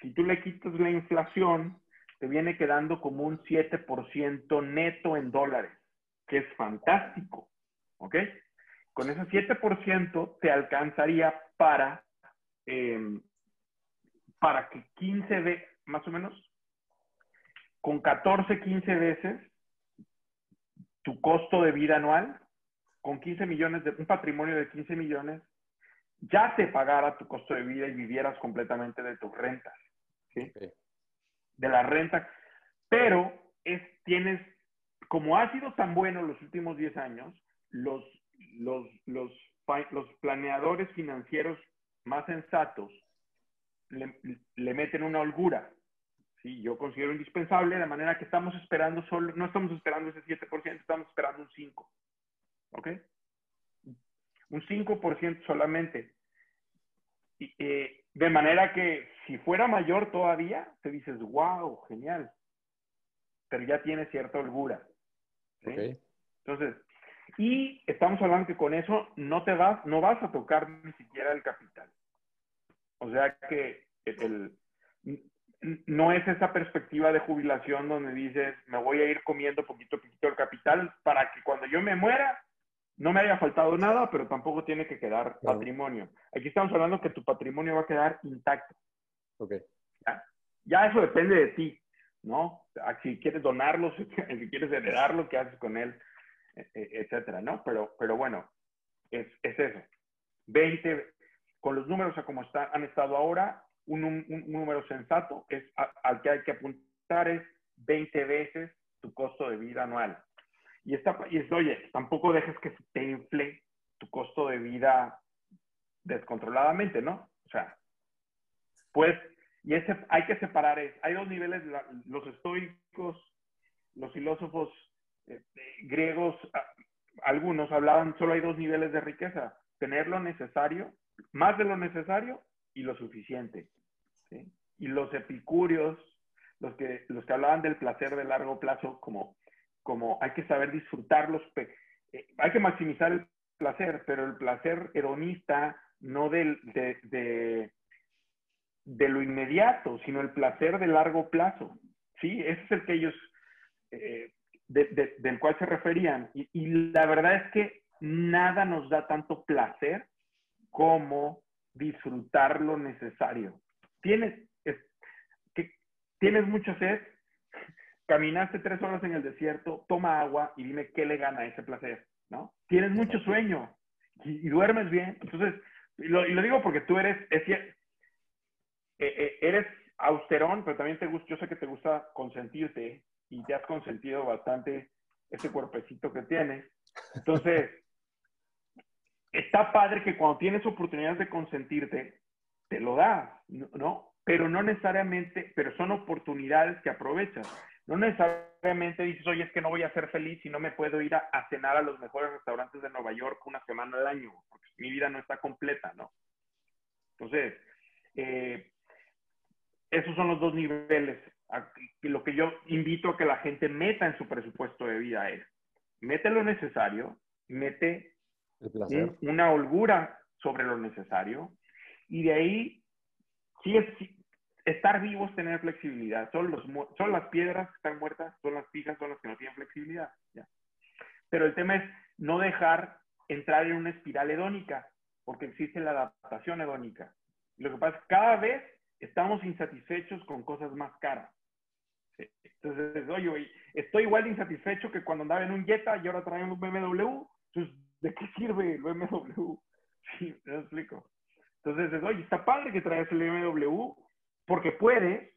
Speaker 1: Si tú le quitas la inflación, te viene quedando como un 7% neto en dólares, que es fantástico. ¿Ok? Con ese 7% te alcanzaría para, em, para que 15 veces, más o menos, con 14, 15 veces tu costo de vida anual, con 15 millones, de un patrimonio de 15 millones, ya te pagara tu costo de vida y vivieras completamente de tus rentas. ¿sí? de la renta, pero es, tienes, como ha sido tan bueno los últimos 10 años, los, los, los, los planeadores financieros más sensatos le, le, meten una holgura. Sí, yo considero indispensable, de manera que estamos esperando solo, no estamos esperando ese 7%, estamos esperando un 5%. ¿Ok? Un 5% solamente. Y, eh, de manera que si fuera mayor todavía, te dices, wow, genial. Pero ya tiene cierta holgura. Entonces, y estamos hablando que con eso no te vas, no vas a tocar ni siquiera el capital. O sea que el, no es esa perspectiva de jubilación donde dices, me voy a ir comiendo poquito a poquito el capital para que cuando yo me muera no me haya faltado nada, pero tampoco tiene que quedar patrimonio. Aquí estamos hablando que tu patrimonio va a quedar intacto.
Speaker 2: Ok.
Speaker 1: ¿Ya? eso depende de ti, ¿no? Si quieres donarlo, si quieres heredarlo, qué haces con él, e, e, etcétera, ¿no? Pero, pero bueno, es, es eso. 20, con los números a como está, han estado ahora, un, número sensato es al que hay que apuntar es 20 veces tu costo de vida anual. Y, esta, y es, oye, tampoco dejes que se te infle tu costo de vida descontroladamente, ¿no? O sea, pues, y ese, hay que separar, es, hay dos niveles, los estoicos, los filósofos eh, eh, griegos, algunos hablaban, solo hay dos niveles de riqueza, tener lo necesario, más de lo necesario y lo suficiente. ¿Sí? Y los epicúreos, los que, los que hablaban del placer de largo plazo, como como hay que saber disfrutarlos, eh, hay que maximizar el placer, pero el placer hedonista no de, de, de, lo inmediato, sino el placer de largo plazo. Sí, ese es el que ellos, eh, del cual se referían. Y, y, la verdad es que nada nos da tanto placer como disfrutar lo necesario. Tienes, que, tienes mucha sed, caminaste tres horas en el desierto, toma agua y dime qué le gana ese placer, ¿no? Tienes mucho sueño y, duermes bien. Entonces, y lo, digo porque tú eres, eh, eh, eres austerón, pero también te gusta, yo sé que te gusta consentirte y te has consentido bastante ese cuerpecito que tienes. Entonces, está padre que cuando tienes oportunidades de consentirte, te lo das, ¿no? Pero no necesariamente, pero son oportunidades que aprovechas. No necesariamente dices, oye, es que no voy a ser feliz si no me puedo ir a, cenar a los mejores restaurantes de Nueva York una semana al año, porque mi vida no está completa, ¿no? Entonces, eh, esos son los dos niveles. Lo que yo invito a que la gente meta en su presupuesto de vida es, mete lo necesario, mete una holgura sobre lo necesario y de ahí, sí, es, estar vivo es tener flexibilidad. Son, los, son las piedras que están muertas, son las fijas, son las que no tienen flexibilidad. Pero el tema es no dejar entrar en una espiral hedónica, porque existe la adaptación hedónica. Lo que pasa es que cada vez estamos insatisfechos con cosas más caras. Entonces, oye, estoy igual de insatisfecho que cuando andaba en un Jetta y ahora traen un BMW. Entonces, ¿de qué sirve el BMW? Sí, me explico. Entonces, oye, está padre que traes el BMW porque puedes,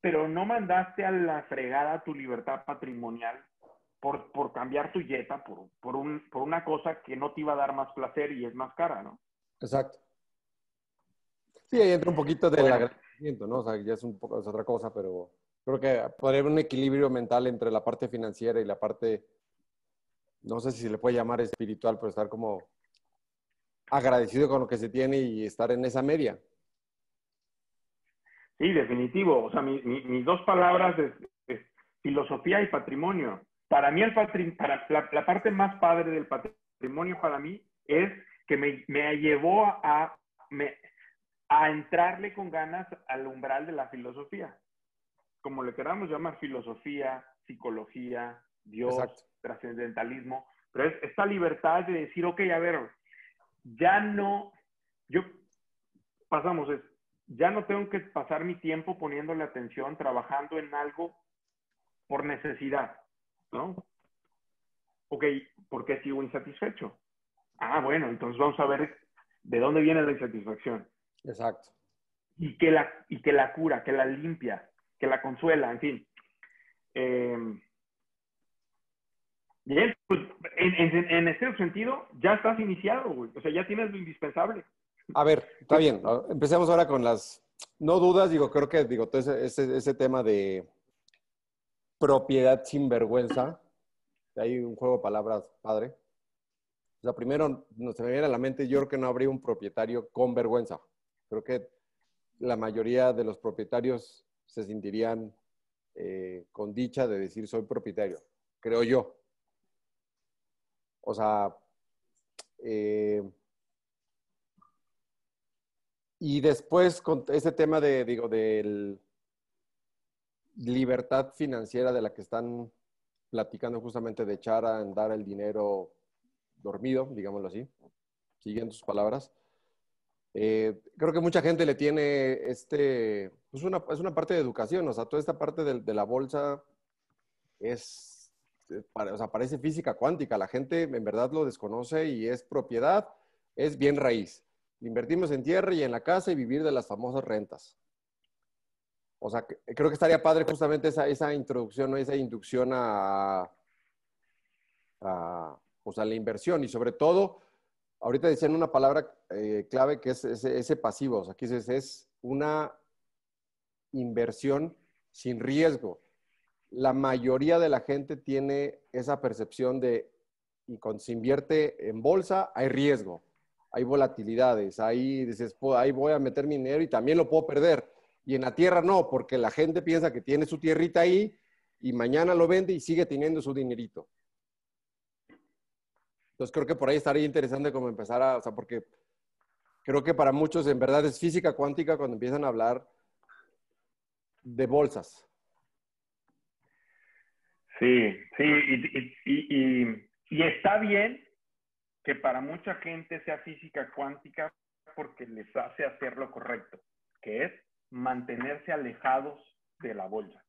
Speaker 1: pero no mandaste a la fregada tu libertad patrimonial por, por cambiar tu Jetta por, por, un, por una cosa que no te iba a dar más placer y es más cara, ¿no?
Speaker 2: Exacto. Sí, ahí entra un poquito del agradecimiento, ¿no? O sea, ya es, un poco, es otra cosa, pero creo que podría haber un equilibrio mental entre la parte financiera y la parte, no sé si se le puede llamar espiritual, pero estar como agradecido con lo que se tiene y estar en esa media.
Speaker 1: Sí, definitivo. O sea, mis dos palabras es, filosofía y patrimonio. Para mí, el para la, parte más padre del patrimonio para mí es que me, me llevó a, me, a entrarle con ganas al umbral de la filosofía. Como le queramos llamar, filosofía, psicología, Dios, trascendentalismo. Pero es esta libertad de decir, ok, a ver, ya no, yo, pasamos, es, ya no tengo que pasar mi tiempo poniéndole atención, trabajando en algo por necesidad, ¿no? Ok, ¿por qué sigo insatisfecho? Ah, bueno, entonces vamos a ver de dónde viene la insatisfacción.
Speaker 2: Exacto.
Speaker 1: Y que la, y que la cura, que la limpia, que la consuela, en fin. Eh, bien, pues en, en, ese sentido ya estás iniciado, güey. O sea, ya tienes lo indispensable.
Speaker 2: A ver, está bien. Empecemos ahora con las, no dudas, digo, creo que, digo, ese, ese, tema de propiedad sin vergüenza, hay un juego de palabras padre. O sea, primero, se me viene a la mente, yo creo que no habría un propietario con vergüenza. Creo que la mayoría de los propietarios se sentirían eh, con dicha de decir soy propietario, creo yo. O sea, eh, y después con ese tema de, digo, de libertad financiera de la que están platicando justamente de echar a andar el dinero dormido, digámoslo así, siguiendo sus palabras. Eh, creo que mucha gente le tiene este, pues una, es una parte de educación, o sea, toda esta parte de, la bolsa es, eh, o sea, parece física cuántica, la gente en verdad lo desconoce y es propiedad, es bien raíz. Invertimos en tierra y en la casa y vivir de las famosas rentas. O sea, creo que estaría padre justamente esa, esa introducción, o esa inducción a, a, la inversión y sobre todo ahorita decían una palabra eh, clave que es ese, pasivo. O sea, aquí es, es una inversión sin riesgo. La mayoría de la gente tiene esa percepción de, y cuando se invierte en bolsa, hay riesgo, hay volatilidades, ahí dices, ahí voy a meter mi dinero y también lo puedo perder. Y en la tierra no, porque la gente piensa que tiene su tierrita ahí y mañana lo vende y sigue teniendo su dinerito. Entonces creo que por ahí estaría interesante como empezar a, o sea, porque creo que para muchos en verdad es física cuántica cuando empiezan a hablar de bolsas.
Speaker 1: Sí, sí, y, y, está bien que para mucha gente sea física cuántica porque les hace hacer lo correcto, que es mantenerse alejados de la bolsa.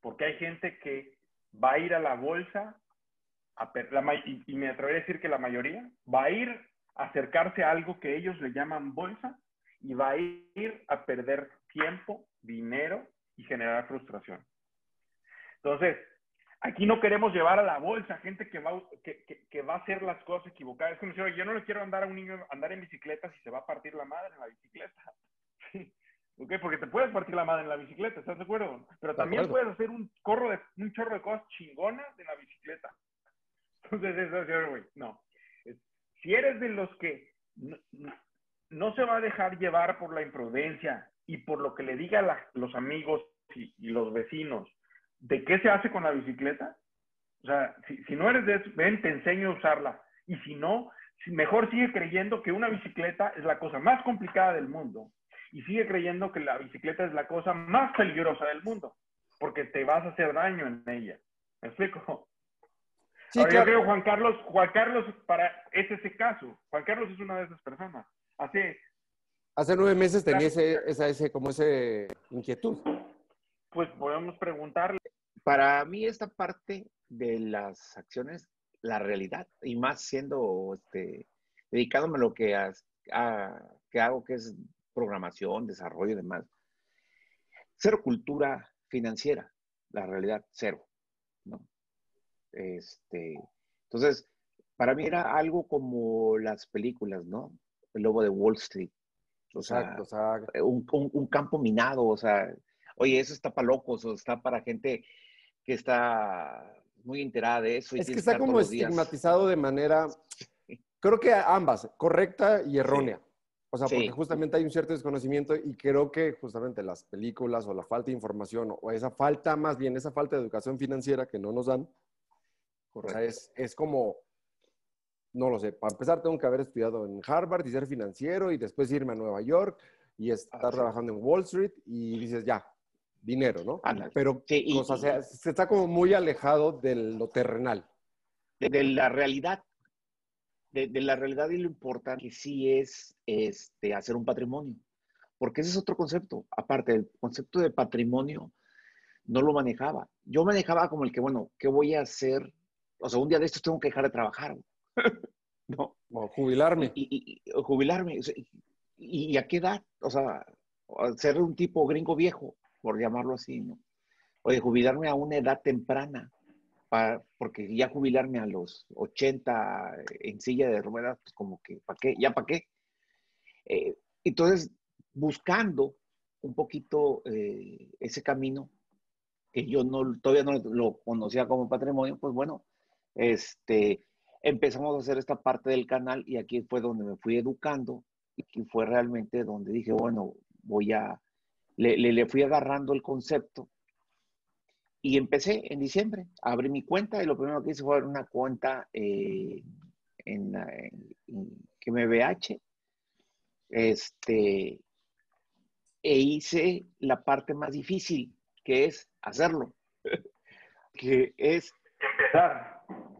Speaker 1: Porque hay gente que va a ir a la bolsa y, me atrevería a decir que la mayoría, va a ir a acercarse a algo que ellos le llaman bolsa y va a ir a perder tiempo, dinero y generar frustración. Entonces, aquí no queremos llevar a la bolsa gente que va, que, que, va a hacer las cosas equivocadas. Es como decir, yo no le quiero andar a un niño andar en bicicleta si se va a partir la madre en la bicicleta. ¿Ok? Porque te puedes partir la madre en la bicicleta, ¿estás de acuerdo? Pero también puedes hacer un, corro de, un chorro de cosas chingonas de la bicicleta. Entonces, güey, no. Si eres de los que no, se va a dejar llevar por la imprudencia y por lo que le diga a los amigos y, los vecinos de qué se hace con la bicicleta, o sea, si, no eres de eso, ven, te enseño a usarla. Y si no, mejor sigue creyendo que una bicicleta es la cosa más complicada del mundo y sigue creyendo que la bicicleta es la cosa más peligrosa del mundo, porque te vas a hacer daño en ella. ¿Me explico? Sí, Ahora, yo creo Juan Carlos, Juan Carlos para, es ese caso. Juan Carlos es una de esas personas. Hace
Speaker 2: Hace nueve meses tenía ese, esa, ese, como ese inquietud.
Speaker 1: Pues podemos preguntarle.
Speaker 3: Para mí esta parte de las acciones, la realidad, y más siendo, este, dedicándome a lo que, que hago, que es programación, desarrollo y demás. Cero cultura financiera, la realidad, cero. ¿no? Este, entonces, para mí era algo como las películas, ¿no? El lobo de Wall Street. O sea, Un, un, campo minado, o sea, oye, eso está para locos, o está para gente que está muy enterada de eso.
Speaker 2: es que está como estigmatizado de manera, creo que ambas, correcta y errónea. O sea, porque justamente hay un cierto desconocimiento y creo que justamente las películas o la falta de información o esa falta, más bien esa falta de educación financiera que no nos dan, o sea, es, es como no lo sé. Para empezar, tengo que haber estudiado en Harvard y ser financiero y después irme a Nueva York y estar trabajando en Wall Street y dices, ya, dinero, ¿no? Pero se, está como muy alejado de lo terrenal.
Speaker 3: De, la realidad. De, la realidad y lo importante que sí es este, hacer un patrimonio. Porque ese es otro concepto. Aparte, el concepto de patrimonio no lo manejaba. Yo manejaba como el que, bueno, ¿qué voy a hacer? O sea, un día de estos tengo que dejar de trabajar.
Speaker 2: no. O jubilarme.
Speaker 3: Y, jubilarme. Y, a qué edad? O sea, ser un tipo gringo viejo, por llamarlo así, ¿no? O de jubilarme a una edad temprana, para, porque ya jubilarme a los 80 en silla de ruedas, pues como que, ¿para qué? ¿Ya para qué? Eh, entonces, buscando un poquito eh, ese camino, que yo no, todavía no lo conocía como patrimonio, pues bueno, este, empezamos a hacer esta parte del canal y aquí fue donde me fui educando y fue realmente donde dije, bueno, voy a, le, le, fui agarrando el concepto y empecé en diciembre, abrí mi cuenta y lo primero que hice fue abrir una cuenta eh, en, GmbH, este, e hice la parte más difícil, que es hacerlo, que es
Speaker 1: empezar.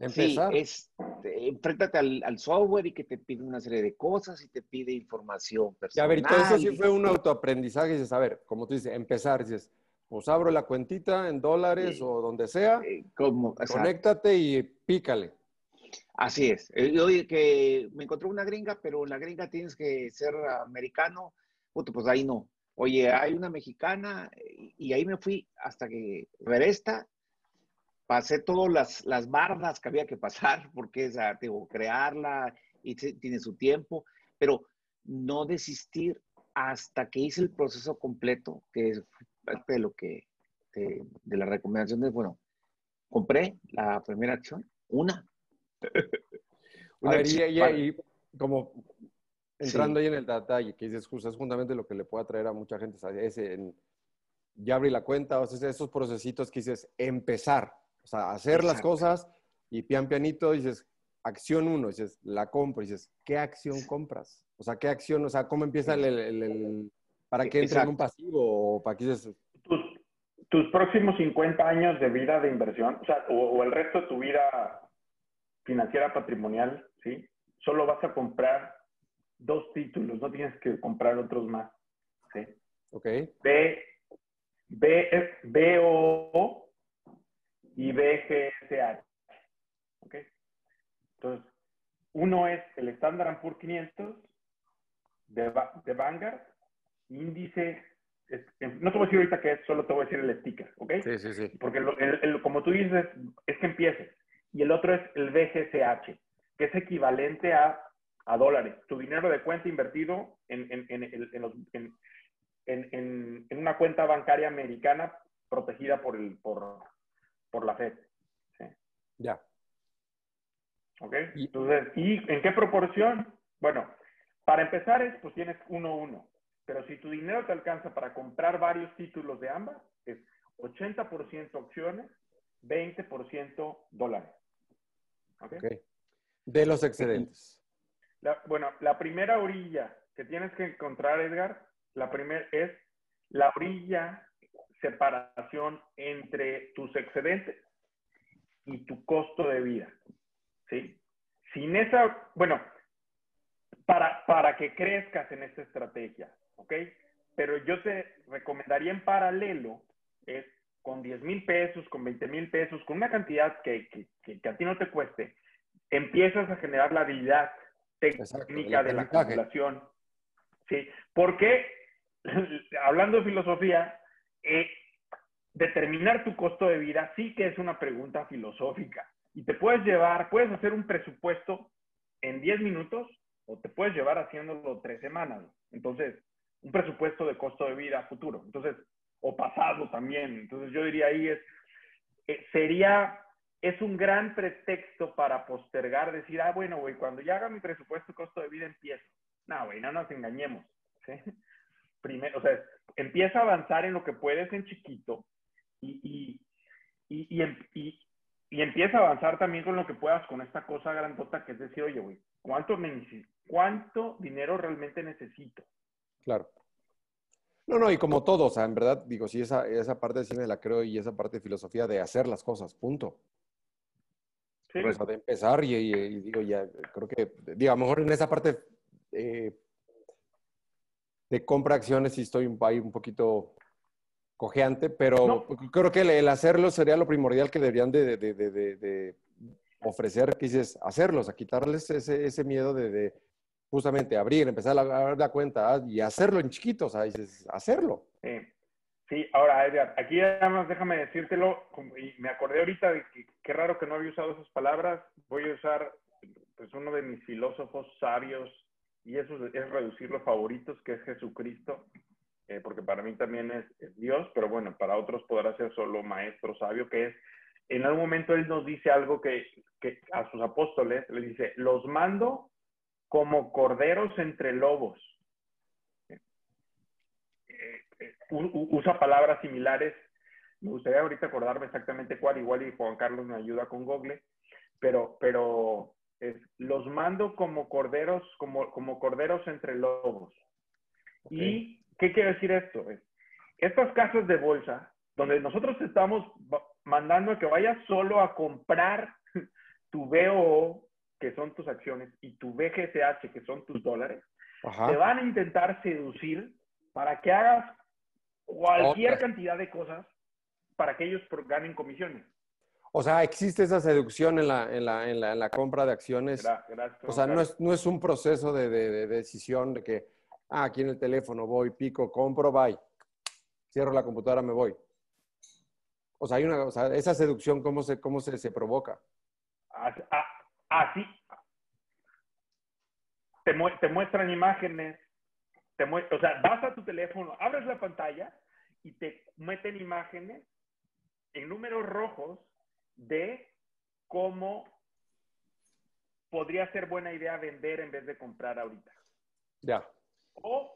Speaker 3: Empezar. Sí, es, enfréntate al, software y que te pide una serie de cosas y te pide información personal.
Speaker 2: Y a ver, todo eso sí fue un autoaprendizaje. Dices, a ver, como tú dices, empezar. Dices, pues abro la cuentita en dólares o donde sea.
Speaker 3: Eh, como,
Speaker 2: conéctate y pícale.
Speaker 3: Así es. Eh, yo que me encontré una gringa, pero en la gringa tienes que ser americano. pues ahí no. Oye, hay una mexicana y ahí me fui hasta que ver esta pasé todas las, las bardas que había que pasar, porque es, tengo crearla y tiene su tiempo, pero no desistir hasta que hice el proceso completo, que es parte de lo que, de, de la recomendación de, bueno, compré la primera acción, una.
Speaker 2: una y, como entrando ahí en el detalle, que dices, justo es fundamentalmente lo que le puede atraer a mucha gente, en, ya abrí la cuenta, o sea, esos procesitos que dices, empezar, o sea, hacer las cosas y pian pianito dices, acción uno, dices, la compro, dices, ¿qué acción compras? O sea, ¿qué acción? O sea, ¿cómo empieza el, para qué entra en un pasivo o para qué dices?
Speaker 1: Tus, tus, próximos 50 años de vida de inversión, o sea, o, el resto de tu vida financiera patrimonial, ¿sí? Solo vas a comprar dos títulos, no tienes que comprar otros más, ¿sí?
Speaker 2: Ok.
Speaker 1: B, B, B o y BGSH. ¿Ok? Entonces, uno es el Standard Poor's 500 de, de Vanguard, índice, no te voy a decir ahorita qué es, solo te voy a decir el sticker, ¿ok?
Speaker 2: Sí, sí, sí.
Speaker 1: Porque como tú dices, es que empieces. Y el otro es el BGSH, que es equivalente a, a dólares. Tu dinero de cuenta invertido en, en, en, en una cuenta bancaria americana protegida por, el, por, por la FED.
Speaker 2: Ya.
Speaker 1: ¿Ok? Entonces, ¿y en qué proporción? Bueno, para empezar es, pues tienes 1-1. Pero si tu dinero te alcanza para comprar varios títulos de ambas, es 80% opciones, 20% dólares.
Speaker 2: ¿Okay? De los excedentes.
Speaker 1: bueno, la primera orilla que tienes que encontrar, Edgar, la primera es la orilla separación entre tus excedentes y tu costo de vida. ¿Sí? Sin esa, bueno, para, para que crezcas en esta estrategia, ¿ok? Pero yo te recomendaría en paralelo, es con 10 mil pesos, con 20 mil pesos, con una cantidad que, que, a ti no te cueste, empiezas a generar la habilidad técnica de la calculación. ¿Sí? Porque, hablando de filosofía, eh, determinar tu costo de vida sí que es una pregunta filosófica. Y te puedes llevar, puedes hacer un presupuesto en 10 minutos o te puedes llevar haciéndolo tres semanas. Entonces, un presupuesto de costo de vida futuro. Entonces, o pasado también. Entonces, yo diría ahí es, eh, sería, es un gran pretexto para postergar, decir, ah, bueno, güey, cuando ya haga mi presupuesto costo de vida empiezo. No, güey, no nos engañemos. Primero, o sea, empieza a avanzar en lo que puedes en chiquito y, y, em, y, y, empieza a avanzar también con lo que puedas con esta cosa grandota que es decir, oye, güey, ¿cuánto, ¿cuánto dinero realmente necesito?
Speaker 2: Claro. No, no, y como todo, o sea, en verdad, digo, sí, esa, esa parte de cine la creo y esa parte de filosofía de hacer las cosas, punto. Sí. Por eso, de empezar y, digo, ya, creo que, digo, a lo mejor en esa parte eh, de compra acciones sí estoy un, ahí un poquito cojeante, pero creo que el, hacerlo sería lo primordial que deberían de, de, de, ofrecer, que dices, hacerlos, a quitarles ese, ese miedo de, justamente abrir, empezar a dar la cuenta ah, y hacerlo en chiquitos, o sea, dices, hacerlo.
Speaker 1: Sí. sí, ahora, Edgar, aquí además déjame decírtelo, y me acordé ahorita de que qué raro que no había usado esas palabras, voy a usar pues uno de mis filósofos sabios, y eso es reducir los favoritos, que es Jesucristo, eh, porque para mí también es, Dios, pero bueno, para otros podrá ser solo maestro sabio, que es, en algún momento Él nos dice algo que, que a sus apóstoles, le dice, los mando como corderos entre lobos. Eh, eh, usa palabras similares, me gustaría ahorita acordarme exactamente cuál, igual y Juan Carlos me ayuda con Google, pero, pero es, los mando como corderos, como, como corderos entre lobos. Y ¿Qué quiere decir esto? Estas casas de bolsa, donde nosotros estamos mandando a que vayas solo a comprar tu BOO, que son tus acciones, y tu BGSH, que son tus dólares, te van a intentar seducir para que hagas cualquier cantidad de cosas para que ellos ganen comisiones.
Speaker 2: O sea, existe esa seducción en la, en la, en la, en la compra de acciones. Gracias, o sea, no es, no es un proceso de, de decisión de que Ah, aquí en el teléfono voy, pico, compro, bye. Cierro la computadora, me voy. O sea, hay una, o sea, esa seducción, ¿cómo se, cómo se, se provoca?
Speaker 1: Así. Te, te muestran imágenes, te o sea, vas a tu teléfono, abres la pantalla y te meten imágenes en números rojos de cómo podría ser buena idea vender en vez de comprar ahorita.
Speaker 2: Ya.
Speaker 1: O,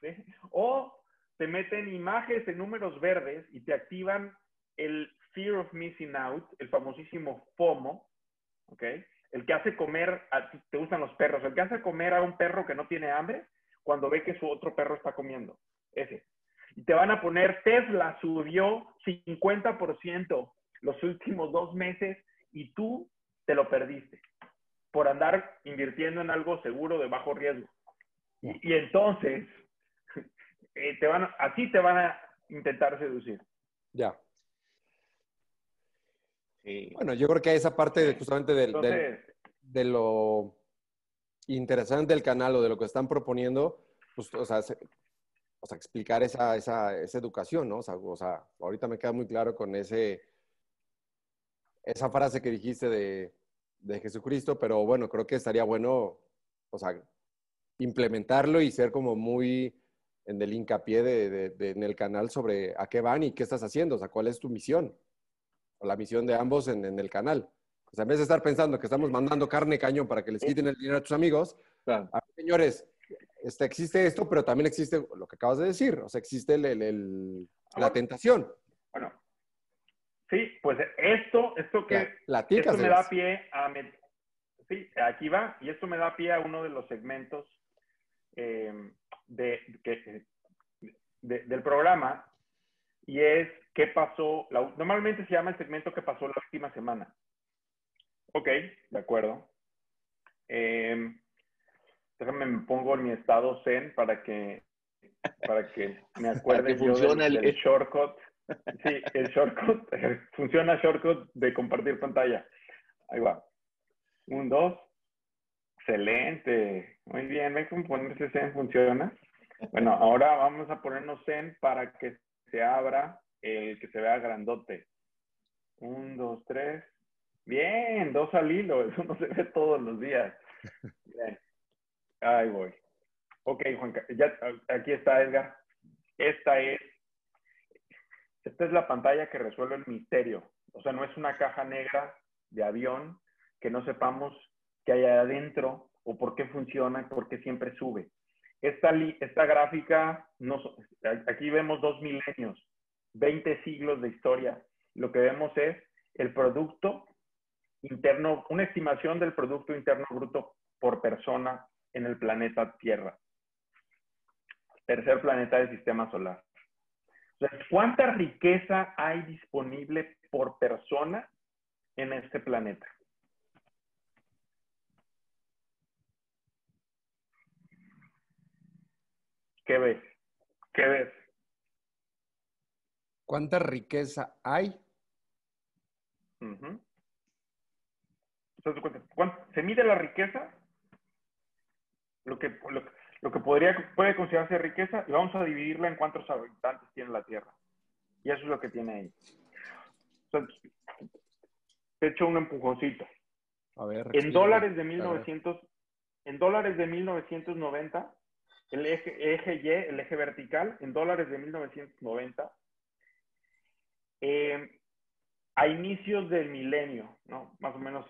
Speaker 1: o te meten imágenes en números verdes y te activan el Fear of Missing Out, el famosísimo FOMO, ¿ok? El que hace comer, a, te gustan los perros, el que hace comer a un perro que no tiene hambre cuando ve que su otro perro está comiendo. Ese. Y te van a poner Tesla subió 50% los últimos dos meses y tú te lo perdiste por andar invirtiendo en algo seguro de bajo riesgo. Y, entonces, eh, te van, así te van a intentar seducir.
Speaker 2: Ya. Bueno, yo creo que esa parte justamente del, de lo interesante del canal o de lo que están proponiendo, pues, o sea, o sea explicar esa, esa, esa, educación, ¿no? O sea, o sea, ahorita me queda muy claro con ese, esa frase que dijiste de, de Jesucristo, pero bueno, creo que estaría bueno, o sea, implementarlo y ser como muy en el hincapié de, en el canal sobre a qué van y qué estás haciendo, o sea, cuál es tu misión, o la misión de ambos en, el canal. O sea, en vez de estar pensando que estamos mandando carne cañón para que les quiten el dinero a tus amigos, señores, este, existe esto, pero también existe lo que acabas de decir, o sea, existe la tentación.
Speaker 1: Bueno, sí, pues esto, esto que esto me da pie a... Sí, aquí va, y esto me da pie a uno de los segmentos eh, de, del programa, y es qué pasó, normalmente se llama el segmento que pasó la última semana. Ok, de acuerdo. Eh, déjame, me pongo en mi estado zen para que, para que me acuerde
Speaker 3: que funciona
Speaker 1: el, shortcut. Sí, el shortcut, funciona shortcut de compartir pantalla. Ahí va. Un, dos. Excelente. Muy bien, ven cómo ponerse zen funciona. Bueno, ahora vamos a ponernos zen para que se abra el que se vea grandote. Un, dos, tres. Bien, dos al hilo, eso no se ve todos los días. Ahí voy. Ok, Juan, ya, aquí está Edgar. Esta es, esta es la pantalla que resuelve el misterio. O sea, no es una caja negra de avión que no sepamos qué hay adentro o por qué funciona, por qué siempre sube. Esta, esta gráfica, aquí vemos dos milenios, 20 siglos de historia. Lo que vemos es el producto interno, una estimación del Producto Interno Bruto por persona en el planeta Tierra. Tercer planeta del sistema solar. ¿Cuánta riqueza hay disponible por persona en este planeta? ¿Qué ves? ¿Qué ves?
Speaker 2: ¿Cuánta riqueza hay?
Speaker 1: ¿Se mide la riqueza? Lo que, lo, que podría, puede considerarse riqueza y vamos a dividirla en cuántos habitantes tiene la Tierra. Y eso es lo que tiene ahí. he hecho un empujoncito. A ver, en dólares de 1900, en dólares de 1990, el eje, eje Y, el eje vertical, en dólares de 1990, eh, a inicios del milenio, ¿no? Más o menos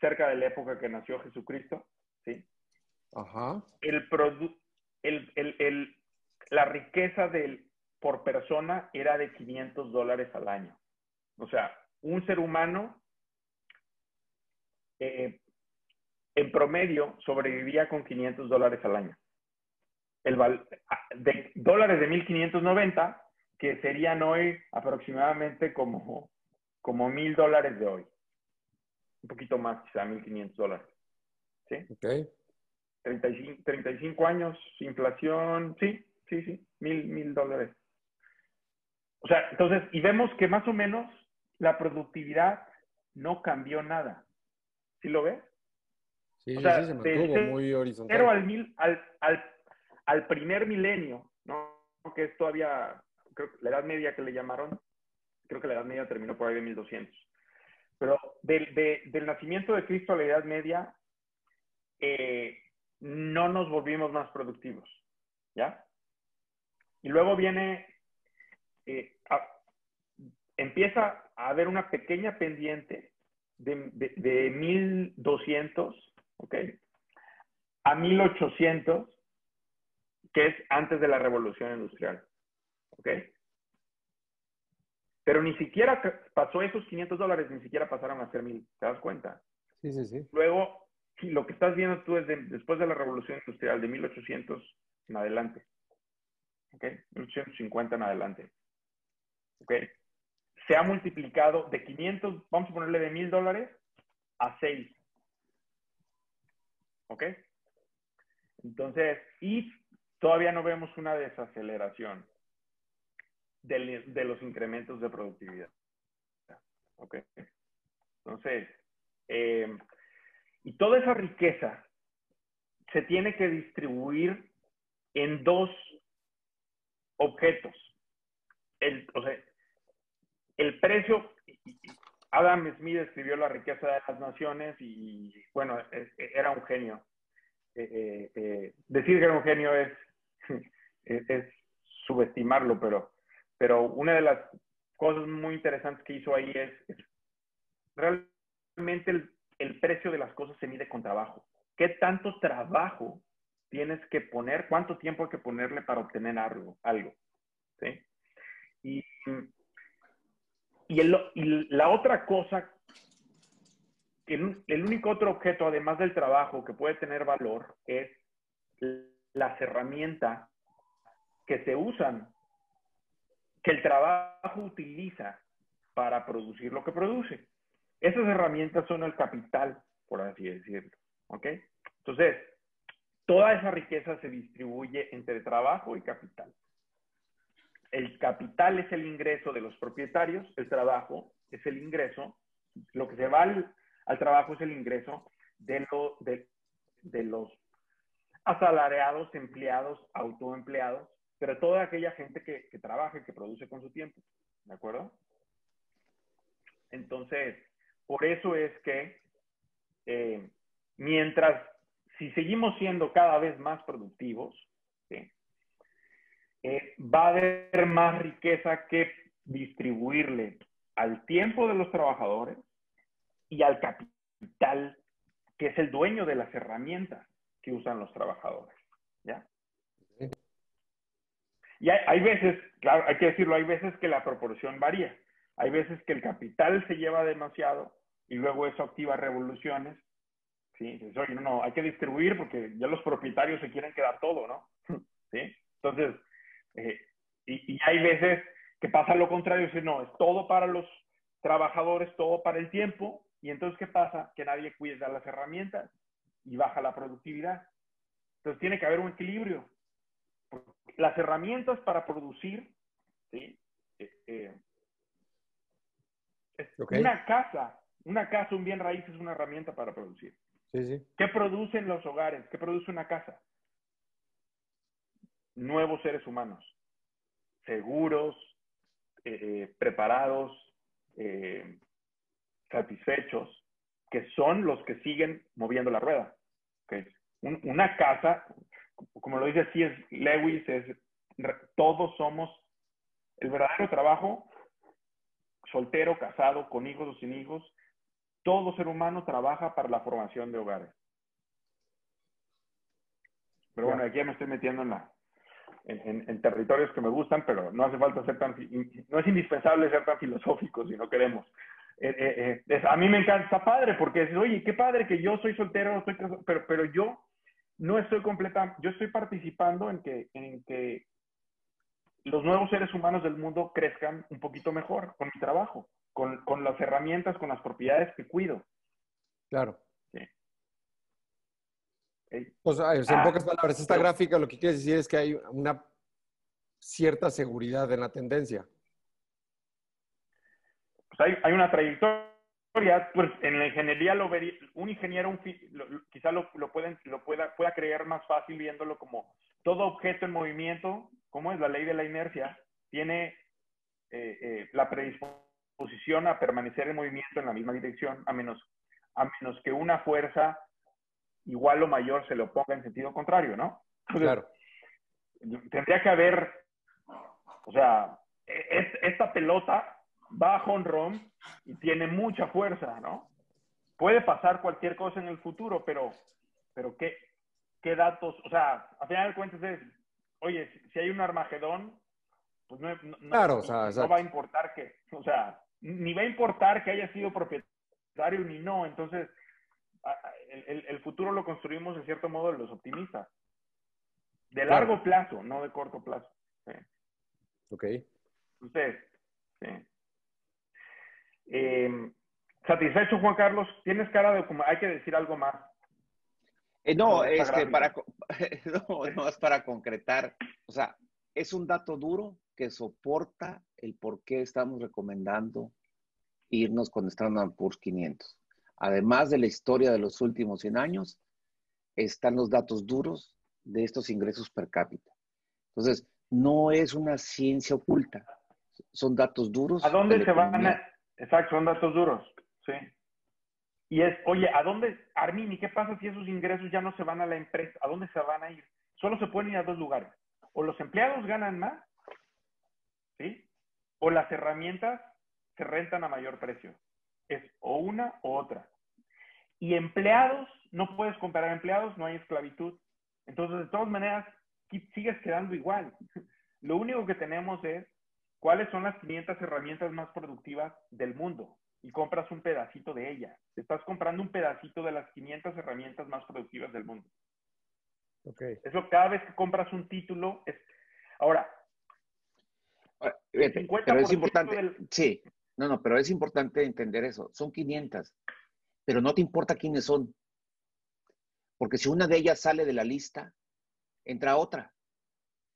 Speaker 1: cerca de la época que nació Jesucristo, ¿sí?
Speaker 2: Ajá.
Speaker 1: El el, el, el, la riqueza del, por persona era de 500 dólares al año. O sea, un ser humano eh, en promedio sobrevivía con 500 dólares al año. El de dólares de 1590, que serían hoy aproximadamente como como mil dólares de hoy. Un poquito más, quizá mil quinientos dólares. ¿Sí?
Speaker 2: Ok.
Speaker 1: 35, 35 años, inflación, sí, sí, sí, mil, mil dólares. O sea, entonces, y vemos que más o menos la productividad no cambió nada. ¿Sí lo ves?
Speaker 2: Sí, sí, se mantuvo muy horizontal.
Speaker 1: Pero al, mil, al, al, al primer milenio, ¿no? Que es todavía, creo, la Edad Media que le llamaron, creo que la Edad Media terminó por ahí de 1200. Pero del, del nacimiento de Cristo a la Edad Media, eh, no nos volvimos más productivos, ¿ya? Y luego viene, eh, empieza a haber una pequeña pendiente de, de, de 1200, ¿ok? A 1800, que es antes de la revolución industrial, ¿ok? Pero ni siquiera pasó esos 500 dólares, ni siquiera pasaron a ser mil. ¿Te das cuenta?
Speaker 2: Sí, sí, sí.
Speaker 1: Luego, lo que estás viendo tú es después de la revolución industrial, de 1800 en adelante. ¿Ok? 1850 en adelante. ¿Ok? Se ha multiplicado de 500, vamos a ponerle de mil dólares a 6. ¿Ok? Entonces, y todavía no vemos una desaceleración de, los incrementos de productividad. ¿Ok? Entonces, eh, y toda esa riqueza se tiene que distribuir en dos objetos. El, o sea, el precio, Adam Smith escribió La riqueza de las naciones y, bueno, era un genio. Eh, eh, decir que era un genio es, es subestimarlo, pero pero una de las cosas muy interesantes que hizo ahí es, realmente el, precio de las cosas se mide con trabajo. ¿Qué tanto trabajo tienes que poner, cuánto tiempo hay que ponerle para obtener algo. algo. Y, el, y la otra cosa, el, el único otro objeto, además del trabajo, que puede tener valor es las herramientas que se usan, que el trabajo utiliza para producir lo que produce. Esas herramientas son el capital, por así decirlo. ¿Ok? Entonces, toda esa riqueza se distribuye entre trabajo y capital. El capital es el ingreso de los propietarios, el trabajo es el ingreso, lo que se va al, trabajo es el ingreso de, los asalariados, empleados, autoempleados, pero toda aquella gente que trabaja y que produce con su tiempo. ¿De acuerdo? Entonces, por eso es que eh, mientras, si seguimos siendo cada vez más productivos, eh, va a haber más riqueza que distribuirle al tiempo de los trabajadores y al capital, que es el dueño de las herramientas que usan los trabajadores. ¿Ya? Y hay, veces, claro, hay que decirlo, hay veces que la proporción varía. Hay veces que el capital se lleva demasiado y luego eso activa revoluciones. ¿sí? Oye, no, no, hay que distribuir porque ya los propietarios se quieren quedar todo, ¿no? ¿Sí? Entonces, eh, y, y, hay veces que pasa lo contrario, decir, no, es todo para los trabajadores, todo para el tiempo, y entonces, ¿qué pasa? Que nadie cuida las herramientas y baja la productividad. Entonces tiene que haber un equilibrio. Las herramientas para producir, ¿sí? Eh, eh, una casa, una casa, un bien raíz es una herramienta para producir.
Speaker 2: Sí, sí.
Speaker 1: ¿Qué producen los hogares? ¿Qué produce una casa? Nuevos seres humanos, seguros, eh, preparados, satisfechos, que son los que siguen moviendo la rueda. una casa, como lo dice C.S. Lewis, es, todos somos el verdadero trabajo, soltero, casado, con hijos o sin hijos, todo ser humano trabaja para la formación de hogares. Pero bueno, aquí ya me estoy metiendo en, la, en, territorios que me gustan, pero no hace falta ser tan, no es indispensable ser tan filosófico si no queremos. Eh, eh, eh, a mí me encanta, está padre, porque es, oye, qué padre que yo soy soltero, estoy pero, pero yo no estoy completa, yo estoy participando en que, en que los nuevos seres humanos del mundo crezcan un poquito mejor con mi trabajo, con, con las herramientas, con las propiedades que cuido.
Speaker 2: Claro. Sí. Pues, en ah, pocas palabras, esta gráfica lo que quiere decir es que hay una cierta seguridad en la tendencia
Speaker 1: pues hay, una trayectoria, pues en la ingeniería lo vería, un ingeniero un, quizá lo, pueden, lo pueda, pueda creer más fácil viéndolo como todo objeto en movimiento, como es la ley de la inercia, tiene eh, eh, la predisposición a permanecer en movimiento en la misma dirección, a menos, a menos que una fuerza igual o mayor se le oponga en sentido contrario, ¿no?
Speaker 2: claro.
Speaker 1: Tendría que haber, o sea, e, esta pelota va a run y tiene mucha fuerza, ¿no? Puede pasar cualquier cosa en el futuro, pero, pero ¿qué, qué datos? O sea, a final de cuentas es, oye, si hay un Armagedón, pues no, no, va a importar que, o sea, ni va a importar que haya sido propietario ni no. Entonces, el, el, futuro lo construimos de cierto modo los optimistas. De largo plazo, no de corto plazo.
Speaker 2: Ok.
Speaker 1: Entonces, sí. Eh, ¿Satisfecho, Juan Carlos? ¿Tienes cara de como hay que decir algo más?
Speaker 3: Eh, no, este, para, no, es para concretar. O sea, es un dato duro que soporta el por qué estamos recomendando irnos con Standard Poor's 500. Además de la historia de los últimos 100 años, están los datos duros de estos ingresos per cápita. Entonces, no es una ciencia oculta, son datos duros.
Speaker 1: ¿A dónde se van a, Exacto, son datos duros, sí. Y es, oye, ¿a dónde, Armini, qué pasa si esos ingresos ya no se van a la empresa? ¿A dónde se van a ir? Solo se pueden ir a dos lugares. O los empleados ganan más, ¿sí? O las herramientas se rentan a mayor precio. Es o una o otra. Y empleados, no puedes comparar empleados, no hay esclavitud. Entonces, de todas maneras, sigues quedando igual. Lo único que tenemos es cuáles son las 500 herramientas más productivas del mundo y compras un pedacito de ella. Estás comprando un pedacito de las 500 herramientas más productivas del mundo.
Speaker 2: Okay.
Speaker 1: Eso cada vez que compras un título es... Ahora,
Speaker 3: pero es importante, sí, no, no, pero es importante entender eso. Son 500, pero no te importa quiénes son. Porque si una de ellas sale de la lista, entra otra.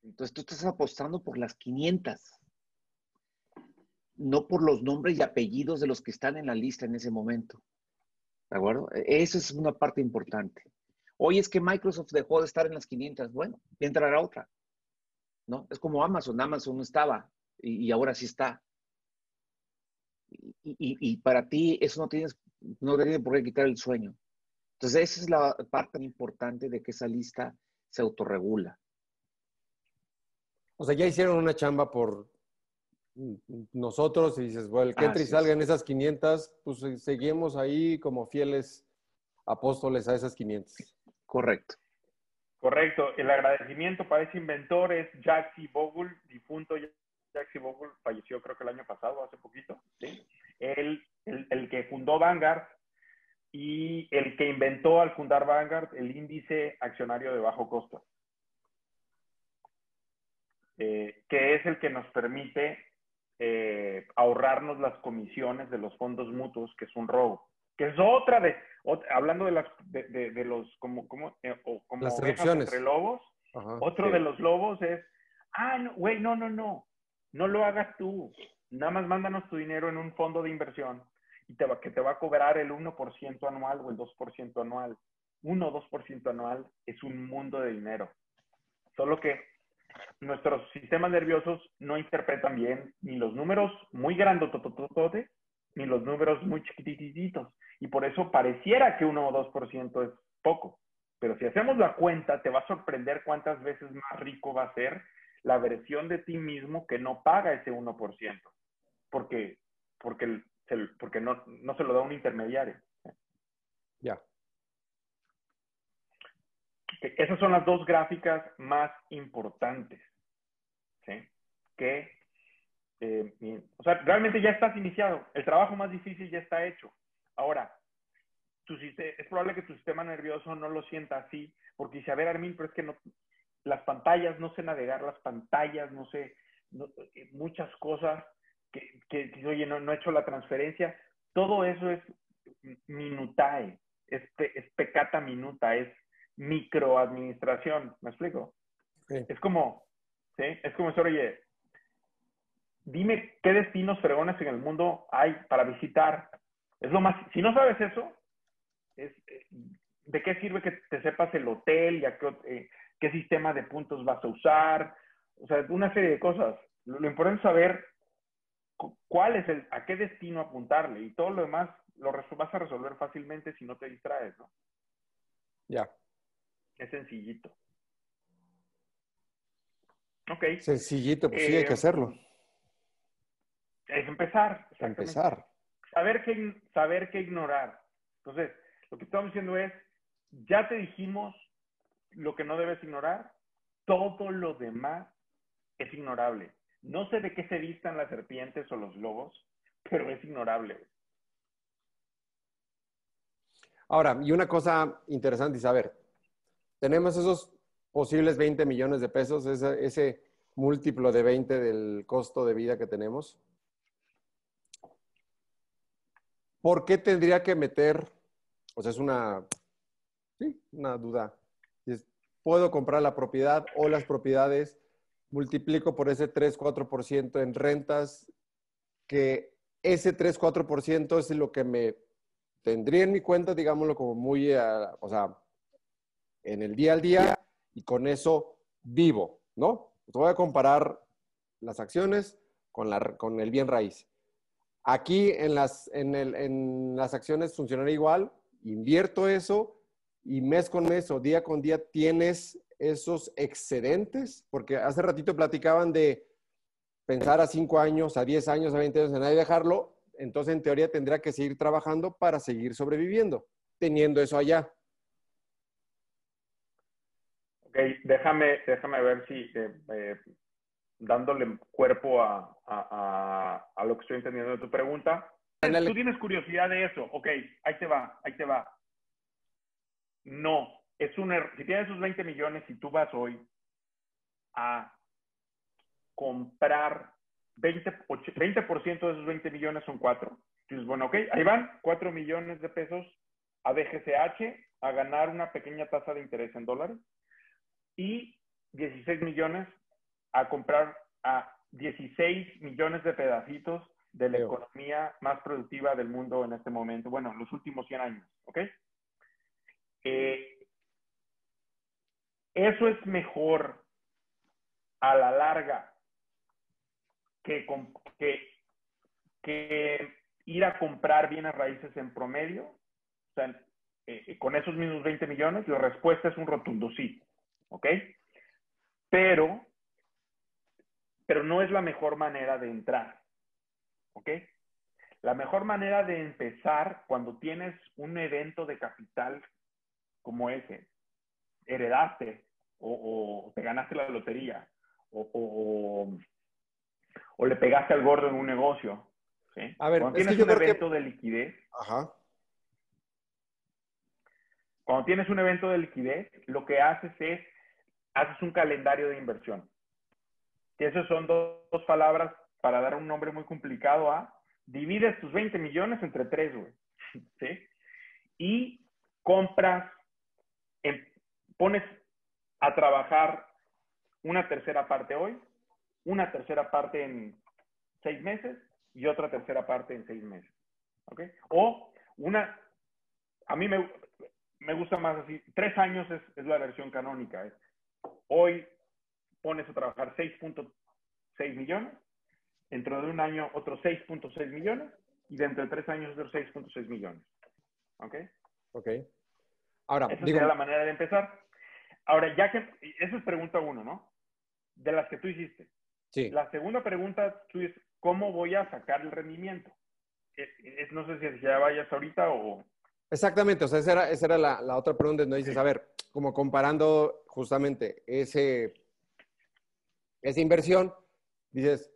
Speaker 3: Entonces tú estás apostando por las 500, no por los nombres y apellidos de los que están en la lista en ese momento. ¿De acuerdo? E, Esa es una parte importante. Hoy es que Microsoft dejó de estar en las 500. Bueno, entrará otra. ¿No? Es como Amazon. Amazon no estaba y, ahora sí está. Y, para ti eso no tienes, no tiene por qué quitar el sueño. Entonces esa es la parte importante de que esa lista se autorregula.
Speaker 2: O sea, ya hicieron una chamba por nosotros y dices, bueno, el que entre y salga en esas 500, pues eh, seguimos ahí como fieles apóstoles a esas 500.
Speaker 3: Correcto.
Speaker 1: Correcto. El agradecimiento para ese inventor es Jaxi Bogle, difunto Jaxi Bogle, falleció creo que el año pasado, hace poquito. ¿sí? el, el, que fundó Vanguard y el que inventó al fundar Vanguard el índice accionario de bajo costo. Eh, que es el que nos permite eh, ahorrarnos las comisiones de los fondos mutuos, que es un robo. Que es otra de, hablando de las, de, los, como, como, eh, como
Speaker 2: las
Speaker 1: entre lobos, otro de los lobos es, ah, no, güey, no, no, no, no lo hagas tú. Nada más mándanos tu dinero en un fondo de inversión y te va, que te va a cobrar el 1% anual o el 2% anual. 1 o 2% anual es un mundo de dinero. Solo que nuestros sistemas nerviosos no interpretan bien ni los números muy grandes ni los números muy chiquititos. Y por eso pareciera que 1 o 2% es poco. Pero si hacemos la cuenta, te va a sorprender cuántas veces más rico va a ser la versión de ti mismo que no paga ese 1%. Porque, porque, porque no, no se lo da un intermediario.
Speaker 2: Ya.
Speaker 1: Esas son las dos gráficas más importantes. ¿sí? Que, eh, o sea, realmente ya estás iniciado. El trabajo más difícil ya está hecho. Ahora, tu, es probable que tu sistema nervioso no lo sienta así, porque dice, a ver, Armin, pero es que no, las pantallas, no sé navegar las pantallas, no sé, eh, muchas cosas que, que, oye, no, no he hecho la transferencia. Todo eso es minutae, es, es pecata minuta, es microadministración, ¿me explico? Es como, ¿sí? Es como eso, oye, dime qué destinos fregones en el mundo hay para visitar. Es lo más, si no sabes eso, es, eh, ¿de qué sirve que te sepas el hotel y a qué, eh, qué sistema de puntos vas a usar? O sea, una serie de cosas. Lo, lo importante es saber cuál es el, a qué destino apuntarle y todo lo demás lo vas a resolver fácilmente si no te distraes, ¿no?
Speaker 2: Ya.
Speaker 1: Es sencillito. Ok.
Speaker 2: Sencillito, pues sí, hay que eh, hacerlo.
Speaker 1: Es empezar.
Speaker 2: Empezar.
Speaker 1: Saber qué, saber qué ignorar. Entonces, lo que estamos diciendo es, ya te dijimos lo que no debes ignorar, todo lo demás es ignorable. No sé de qué se vistan las serpientes o los lobos, pero es ignorable.
Speaker 2: Ahora, y una cosa interesante y saber, tenemos esos posibles 20 millones de pesos, ese, múltiplo de 20 del costo de vida que tenemos. ¿Por qué tendría que meter, o sea, es una, sí, una duda, puedo comprar la propiedad o las propiedades, multiplico por ese 3-4% en rentas, que ese 3-4% es lo que me tendría en mi cuenta, digámoslo como muy, o sea, en el día al día y con eso vivo, ¿no? voy a comparar las acciones con, la, con el bien raíz. Aquí en las, en, el, en las acciones funcionaría igual, invierto eso y mes con mes o día con día tienes esos excedentes, porque hace ratito platicaban de pensar a 5 años, a 10 años, a 20 años en nadie dejarlo, entonces en teoría tendría que seguir trabajando para seguir sobreviviendo, teniendo eso allá.
Speaker 1: Ok, déjame, déjame ver si eh, eh, dándole cuerpo a, a, a, lo que estoy entendiendo de tu pregunta. Tú tienes curiosidad de eso. Ok, ahí te va, ahí te va. No, es un error. Si tienes esos 20 millones y tú vas hoy a comprar 20%, 20 de esos 20 millones son 4. Entonces, bueno, ok, ahí van 4 millones de pesos a DGCH a ganar una pequeña tasa de interés en dólares y 16 millones a comprar a 16 millones de pedacitos de la economía más productiva del mundo en este momento, bueno, en los últimos 100 años, ¿ok? Eh, eso es mejor a la larga que, ir a comprar bienes raíces en promedio. O sea, eh, con esos mismos 20 millones, la respuesta es un rotundo sí. ¿Ok? Pero, pero no es la mejor manera de entrar. ¿Ok? La mejor manera de empezar cuando tienes un evento de capital como ese, heredaste o, te ganaste la lotería o, o, le pegaste al gordo en un negocio. A ver, cuando tienes un evento de liquidez, Ajá. cuando tienes un evento de liquidez, lo que haces es, haces un calendario de inversión. Que esas son dos, palabras para dar un nombre muy complicado a, divides tus 20 millones entre tres, güey. ¿Sí? Y compras, pones a trabajar una tercera parte hoy, una tercera parte en seis meses y otra tercera parte en seis meses. ¿Ok? O una, a mí me, me gusta más así, tres años es, es la versión canónica. hoy pones a trabajar 6.6 millones, dentro de un año otros 6.6 millones y dentro de tres años otros 6.6 millones. ¿Ok?
Speaker 2: Ok. Ahora,
Speaker 1: Esa sería la manera de empezar. Ahora, ya que, esa es pregunta uno, ¿no? De las que tú hiciste.
Speaker 2: Sí.
Speaker 1: La segunda pregunta tú es, ¿cómo voy a sacar el rendimiento? Es, no sé si ya vayas ahorita o...
Speaker 2: Exactamente, o sea, esa era, esa era la, la, otra pregunta donde dices, a ver, como comparando justamente ese, esa inversión, dices,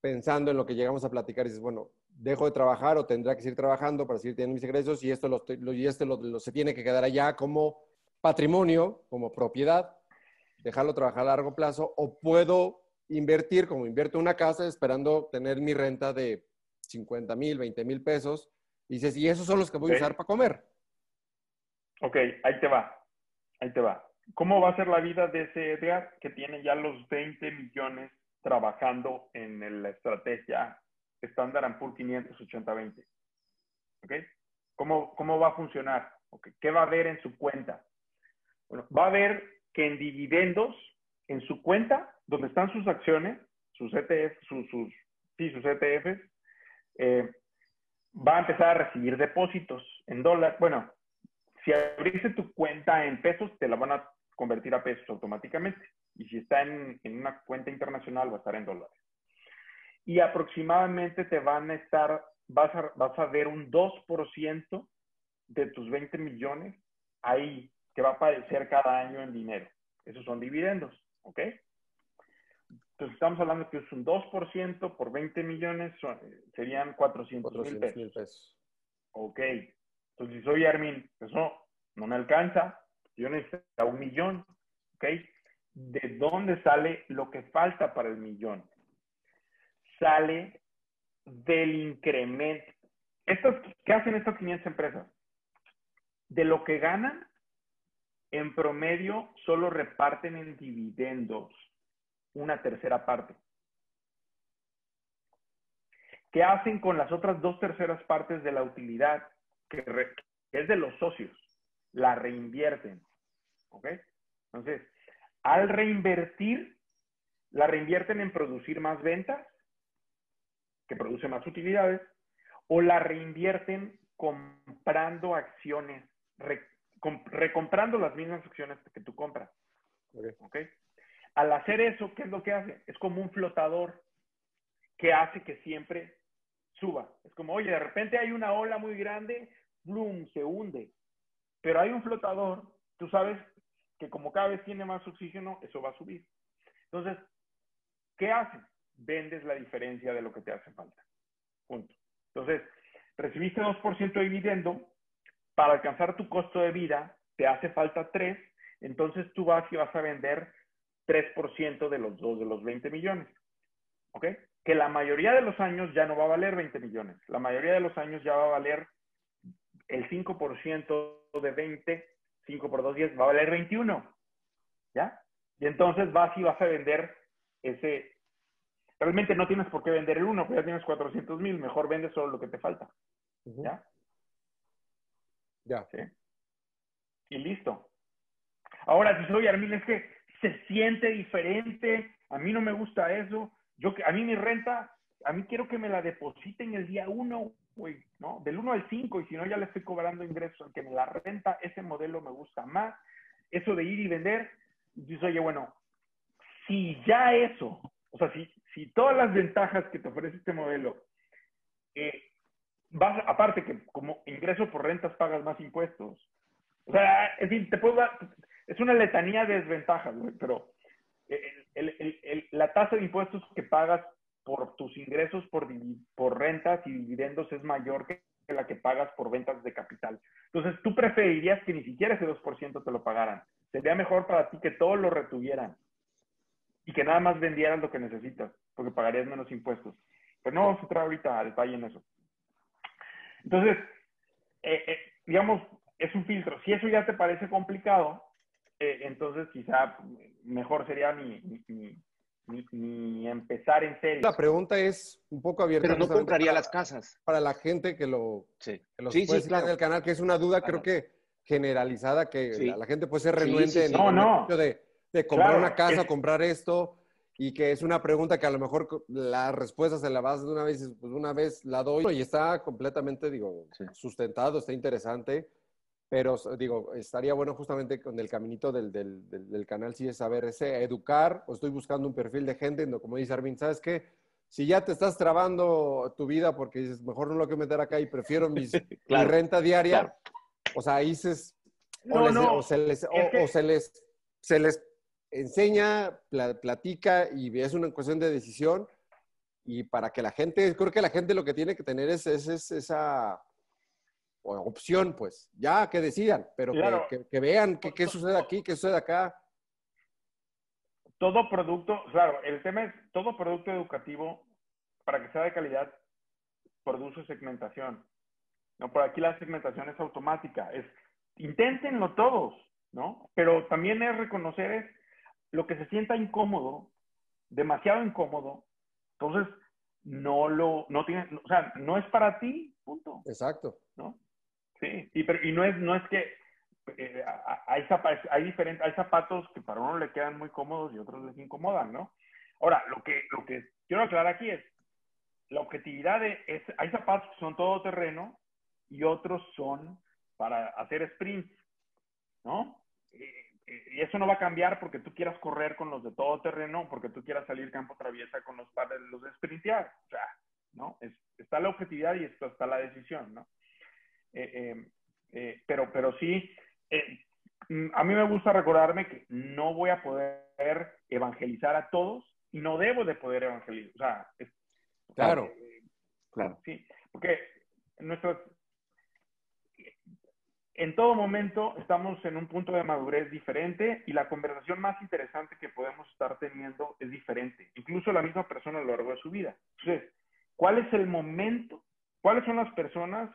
Speaker 2: pensando en lo que llegamos a platicar, dices, bueno, dejo de trabajar o tendrá que seguir trabajando para seguir teniendo mis ingresos y esto, lo, y esto lo, se tiene que quedar allá como patrimonio, como propiedad, dejarlo trabajar a largo plazo, o puedo invertir como invierto una casa esperando tener mi renta de 50 mil, 20 mil pesos. Y dices, y esos son los que voy a usar para comer.
Speaker 1: Ok, ahí te va. Ahí te va. ¿Cómo va a ser la vida de ese Edgar que tiene ya los 20 millones trabajando en la estrategia Standard Poor's 580-20? ¿Ok? ¿Cómo, ¿Cómo va a funcionar? Okay. ¿Qué va a haber en su cuenta? Bueno, va a ver que en dividendos, en su cuenta, donde están sus acciones, sus ETF, sus, sus, sí, sus ETFs, eh, va a empezar a recibir depósitos en dólares. Bueno, si abriste tu cuenta en pesos, te la van a convertir a pesos automáticamente. Y si está en, en una cuenta internacional, va a estar en dólares. Y aproximadamente te van a estar, vas a, vas a ver un 2% de tus 20 millones ahí que va a aparecer cada año en dinero. Esos son dividendos, ¿ok? Entonces estamos hablando que es un 2% por 20 millones, serían 400 mil pesos. Ok. Entonces, si soy Armin, eso no me alcanza, yo necesito un millón, ¿ok? ¿De dónde sale lo que falta para el millón? Sale del incremento. Estos, ¿Qué hacen estas 500 empresas? De lo que ganan, en promedio solo reparten en dividendos una tercera parte. ¿Qué hacen con las otras dos terceras partes de la utilidad, que, es de los socios? La reinvierten. ¿Ok? Entonces, al reinvertir, la reinvierten en producir más ventas, que produce más utilidades, o la reinvierten comprando acciones, recomprando las mismas acciones que tú compras. Okay. Al hacer eso, ¿qué es lo que hace? Es como un flotador que hace que siempre suba. Es como, oye, de repente hay una ola muy grande, bloom, se hunde. Pero hay un flotador, tú sabes que como cada vez tiene más oxígeno, eso va a subir. Entonces, ¿qué haces? Vendes la diferencia de lo que te hace falta. Punto. Entonces, recibiste 2% de dividendo, para alcanzar tu costo de vida te hace falta 3, entonces tú vas y vas a vender 3% de los dos de los 20 millones. ¿Ok? Que la mayoría de los años ya no va a valer 20 millones. La mayoría de los años ya va a valer el 5% de 20, 5 por 2, 10, va a valer 21. ¿Ya? Y entonces vas y vas a vender ese. Realmente no tienes por qué vender el 1, porque ya tienes 400 mil. Mejor vendes solo lo que te falta. ¿Ya?
Speaker 2: Ya.
Speaker 1: ¿Sí? Y listo. Ahora, si soy Armin, es que se siente diferente. A mí no me gusta eso. Yo, a mí mi renta, a mí quiero que me la depositen el día 1, güey, ¿no? Del 1 al 5, y si no, ya le estoy cobrando ingresos que me la renta. Ese modelo me gusta más. Eso de ir y vender, dices, oye, bueno, si ya eso, o sea, si, si todas las ventajas que te ofrece este modelo, eh, vas, aparte que como ingreso por rentas pagas más impuestos. O sea, es decir, te puedo es una letanía de desventajas, güey, pero la tasa de impuestos que pagas por tus ingresos por, por rentas y dividendos es mayor que la que pagas por ventas de capital. Entonces, tú preferirías que ni siquiera ese 2% te lo pagaran. Sería mejor para ti que todos lo retuvieran y que nada más vendieran lo que necesitas, porque pagarías menos impuestos. Pero no vamos a entrar ahorita a detalle en eso. Entonces, eh, eh, digamos, es un filtro. Si eso ya te parece complicado, eh, entonces quizá mejor sería mi, mi, empezar en serio.
Speaker 2: La pregunta es un poco abierta.
Speaker 3: Pero no compraría las casas.
Speaker 2: Para la gente que lo
Speaker 3: sí.
Speaker 2: que
Speaker 3: sí, sí,
Speaker 2: claro. en el canal, que es una duda creo que generalizada, que la, gente puede ser renuente en
Speaker 1: no, no.
Speaker 2: de, de comprar una casa, comprar esto y que es una pregunta que a lo mejor la respuesta se la vas de una vez, pues una vez la doy y está completamente, digo, sustentado, está interesante, pero digo, estaría bueno justamente con el caminito del, del, del, canal, sí es saber ese, educar, o estoy buscando un perfil de gente, como dice Armin, ¿sabes qué? Si ya te estás trabando tu vida porque dices, mejor no lo que meter acá y prefiero mis, mi renta diaria, o sea, ahí se, o, se les, o se les, se les enseña, platica y es una cuestión de decisión. Y para que la gente, creo que la gente lo que tiene que tener es, esa opción, pues, ya que decidan, pero que, vean qué sucede aquí, qué sucede acá.
Speaker 1: Todo producto, claro, el tema es, todo producto educativo, para que sea de calidad, produce segmentación. ¿no? Por aquí la segmentación es automática, es, inténtenlo todos, ¿no? Pero también es reconocer es, lo que se sienta incómodo, demasiado incómodo, entonces no lo, no tiene, o sea, no es para ti, punto.
Speaker 2: Exacto.
Speaker 1: ¿No? Sí, y, pero, y no es, no es que eh, hay, zapatos, hay, diferentes, hay zapatos que para uno le quedan muy cómodos y otros les incomodan, ¿no? Ahora, lo que, lo que quiero aclarar aquí es, la objetividad de, es, hay zapatos que son todo terreno y otros son para hacer sprints, ¿no? Eh, y eso no va a cambiar porque tú quieras correr con los de todo terreno, porque tú quieras salir campo traviesa con los padres, los de sprintear. O sea, ¿no? está la objetividad y está la decisión, ¿no? Eh, eh, eh, pero, pero sí, mm, a mí me gusta recordarme que no voy a poder evangelizar a todos y no debo de poder evangelizar. O sea,
Speaker 2: claro,
Speaker 1: claro. Sí, porque nuestras, en todo momento estamos en un punto de madurez diferente y la conversación más interesante que podemos estar teniendo es diferente, incluso la misma persona a lo largo de su vida. Entonces, ¿cuál es el momento? ¿Cuáles son las personas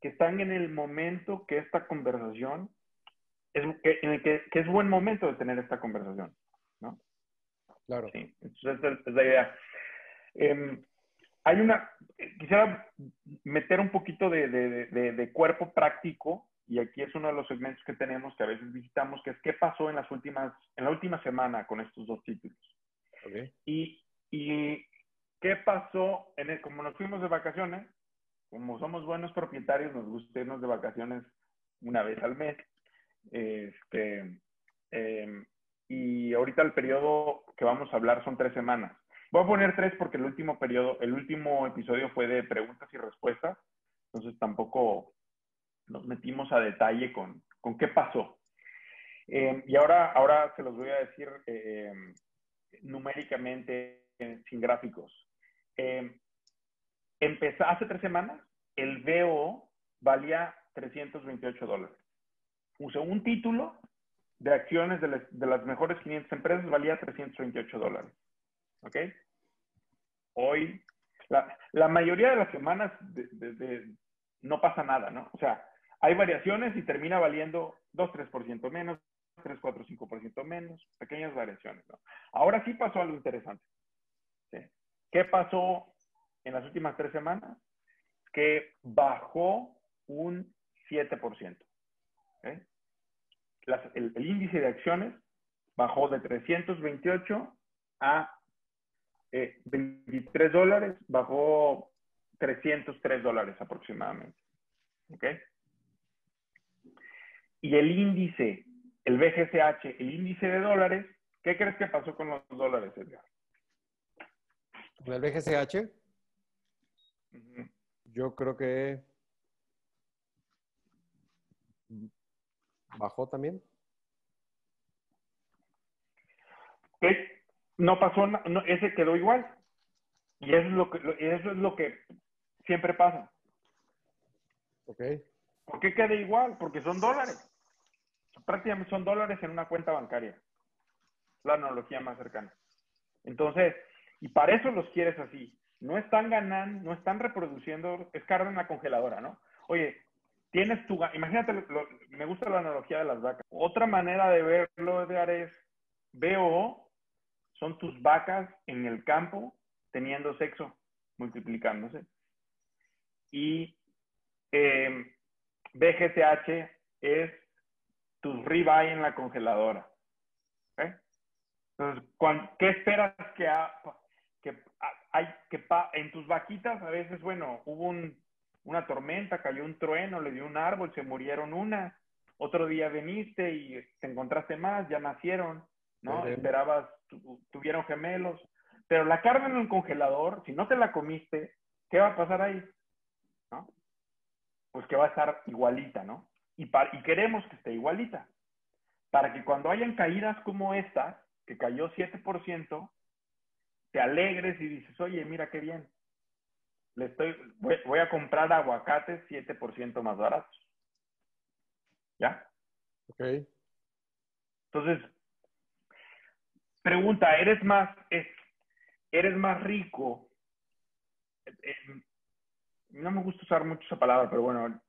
Speaker 1: que están en el momento que esta conversación es, que, en el que, es buen momento de tener esta conversación? ¿no?
Speaker 2: Claro.
Speaker 1: Sí, entonces es la idea. Em, hay una, quisiera meter un poquito de, de cuerpo práctico y aquí es uno de los segmentos que tenemos que a veces visitamos, que es qué pasó en las últimas, en la última semana con estos dos títulos. Y, y, qué pasó, en el, como nos fuimos de vacaciones, como somos buenos propietarios, nos gusta irnos de vacaciones una vez al mes. Este, em, y ahorita el periodo que vamos a hablar son tres semanas. Voy a poner tres porque el último periodo, el último episodio fue de preguntas y respuestas, entonces tampoco nos metimos a detalle con, con qué pasó. Eh, y ahora, ahora se los voy a decir eh, numéricamente sin gráficos. empezó, hace tres semanas, el BO valía 328 dólares. Usé un título de acciones de, las mejores 500 empresas valía 328 dólares. ¿Ok? Hoy, la, mayoría de las semanas no pasa nada, ¿no? O sea, hay variaciones y termina valiendo 2-3% menos, 3-4-5% menos, pequeñas variaciones, ¿no? Ahora sí pasó algo interesante. ¿Qué pasó en las últimas tres semanas? Que bajó un 7%. ¿okay? el, índice de acciones bajó de 328 a 23 eh, dólares, bajó 303 dólares aproximadamente. ¿Ok? Y el índice, el BGCH, el índice de dólares, ¿qué crees que pasó con los dólares, Edgar?
Speaker 2: ¿El BGCH? Yo creo que ¿Bajó también?
Speaker 1: no pasó, no, ese quedó igual. Y eso es lo que, eso es lo que siempre pasa.
Speaker 2: Ok.
Speaker 1: ¿Por qué queda igual? Porque son dólares. Prácticamente son dólares en una cuenta bancaria. La analogía más cercana. Entonces, y para eso los quieres así. No están ganando, no están reproduciendo, es carne en la congeladora, ¿no? Oye, tienes tu, imagínate, me gusta la analogía de las vacas. Otra manera de verlo, Edgar, es veo, son tus vacas en el campo teniendo sexo, multiplicándose. Y eh, es tus ribeye en la congeladora. Entonces, ¿qué esperas que, que, hay, que en tus vaquitas? A veces, bueno, hubo un una tormenta, cayó un trueno, le dio un árbol, se murieron una. Otro día viniste y te encontraste más, ya nacieron, ¿no? Esperabas, tuvieron gemelos. Pero la carne en el congelador, si no te la comiste, ¿qué va a pasar ahí? ¿No? Pues que va a estar igualita, ¿no? Y, y queremos que esté igualita. Para que cuando hayan caídas como esta, que cayó 7%, te alegres y dices, oye, mira qué bien le estoy, voy, a comprar aguacates 7% más baratos. ¿Ya?
Speaker 2: Ok.
Speaker 1: Entonces, pregunta, ¿eres más, eres más rico? no me gusta usar mucho esa palabra, pero bueno,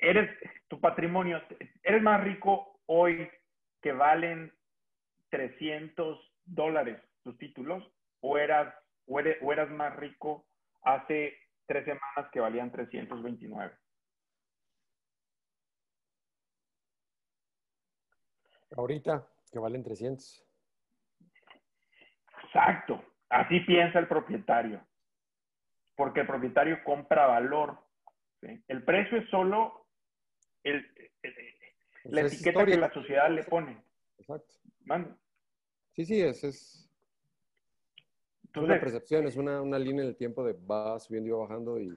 Speaker 1: eres tu patrimonio, eres más rico hoy que valen 300 dólares tus títulos o eras, o eras más rico hace tres semanas que valían 329.
Speaker 2: Ahorita, que valen 300.
Speaker 1: Exacto. Así piensa el propietario. Porque el propietario compra valor. El precio es solo el, la etiqueta que la sociedad le pone.
Speaker 2: Exacto. Sí, sí, es, es es una percepción, es una, una, línea en el tiempo de va subiendo y va bajando y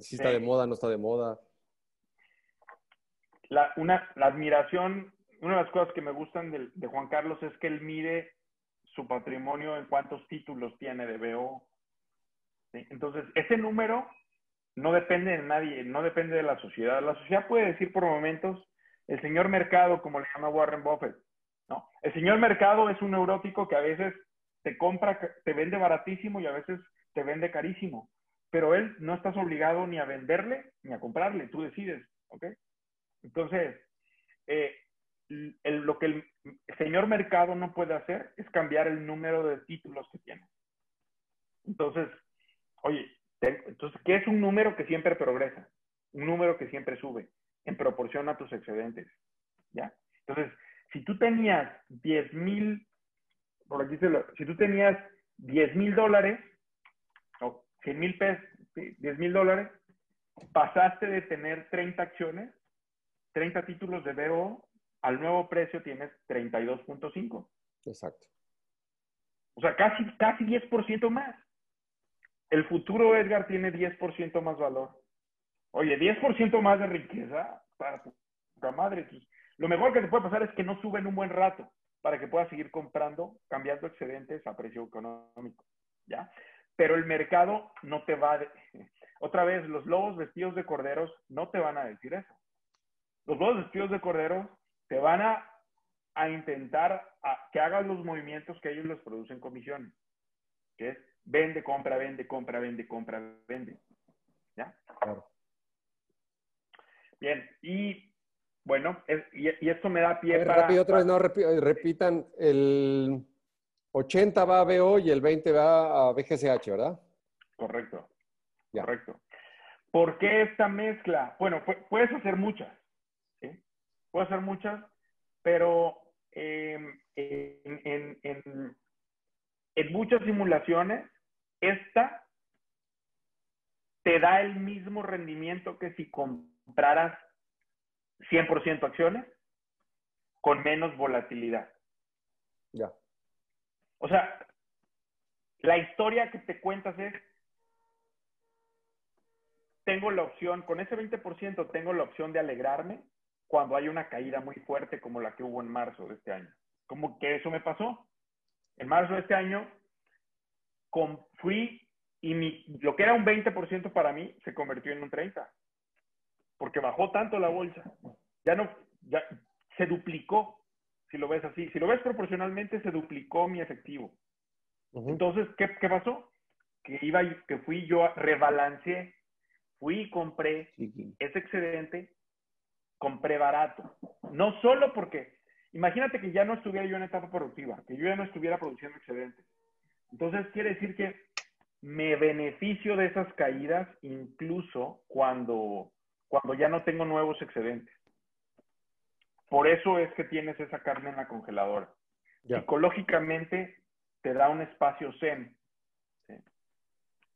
Speaker 2: si está de moda, no está de moda.
Speaker 1: La, una, la admiración, una de las cosas que me gustan de, de, Juan Carlos es que él mide su patrimonio en cuántos títulos tiene de BO. Entonces, ese número no depende de nadie, no depende de la sociedad. La sociedad puede decir por momentos, el señor mercado, como le llama Warren Buffett, ¿no? El señor mercado es un neurótico que a veces te compra, te vende baratísimo y a veces te vende carísimo. Pero él no estás obligado ni a venderle ni a comprarle, tú decides, ¿ok? Entonces, eh, lo que el señor mercado no puede hacer es cambiar el número de títulos que tiene. Entonces, oye, entonces, ¿qué es un número que siempre progresa? Un número que siempre sube en proporción a tus excedentes, ¿ya? Entonces, si tú tenías 10 mil por aquí si tú tenías 10 mil dólares, o 100 mil pesos, 10 mil dólares, pasaste de tener 30 acciones, 30 títulos de BO, al nuevo precio tienes 32.5.
Speaker 2: Exacto.
Speaker 1: O sea, casi, casi 10% más. El futuro Edgar tiene 10% más valor. Oye, 10% más de riqueza para tu madre. Lo mejor que te puede pasar es que no suben un buen rato para que puedas seguir comprando, cambiando excedentes a precio económico, ¿ya? Pero el mercado no te va a... Otra vez, los lobos vestidos de corderos no te van a decir eso. Los lobos vestidos de corderos te van a, a intentar que hagas los movimientos que ellos les producen comisiones, que es vende, compra, vende, compra, vende, compra, vende. ¿Ya? Claro. Bien, y bueno, y, esto me da pie
Speaker 2: para... Rápido, otra vez, no, repitan, el 80 va a BO y el 20 va a BGCH, ¿verdad?
Speaker 1: Correcto, correcto. ¿Por qué esta mezcla? Bueno, puedes hacer muchas, ¿sí? Puedes hacer muchas, pero en, en, en muchas simulaciones, esta te da el mismo rendimiento que si compraras 100% acciones con menos volatilidad.
Speaker 2: Ya.
Speaker 1: O sea, la historia que te cuentas es, tengo la opción, con ese 20% tengo la opción de alegrarme cuando hay una caída muy fuerte como la que hubo en marzo de este año. Como que eso me pasó. En marzo de este año fui y mi, lo que era un 20% para mí se convirtió en un 30% porque bajó tanto la bolsa. Ya no, ya se duplicó, si lo ves así. Si lo ves proporcionalmente, se duplicó mi efectivo. Entonces, ¿qué, ¿qué, pasó? Que iba, que fui yo, rebalanceé, fui y compré ese excedente, compré barato. No solo porque, imagínate que ya no estuviera yo en etapa productiva, que yo ya no estuviera produciendo excedentes. Entonces, quiere decir que me beneficio de esas caídas incluso cuando cuando ya no tengo nuevos excedentes. Por eso es que tienes esa carne en la congeladora. Psicológicamente te da un espacio zen.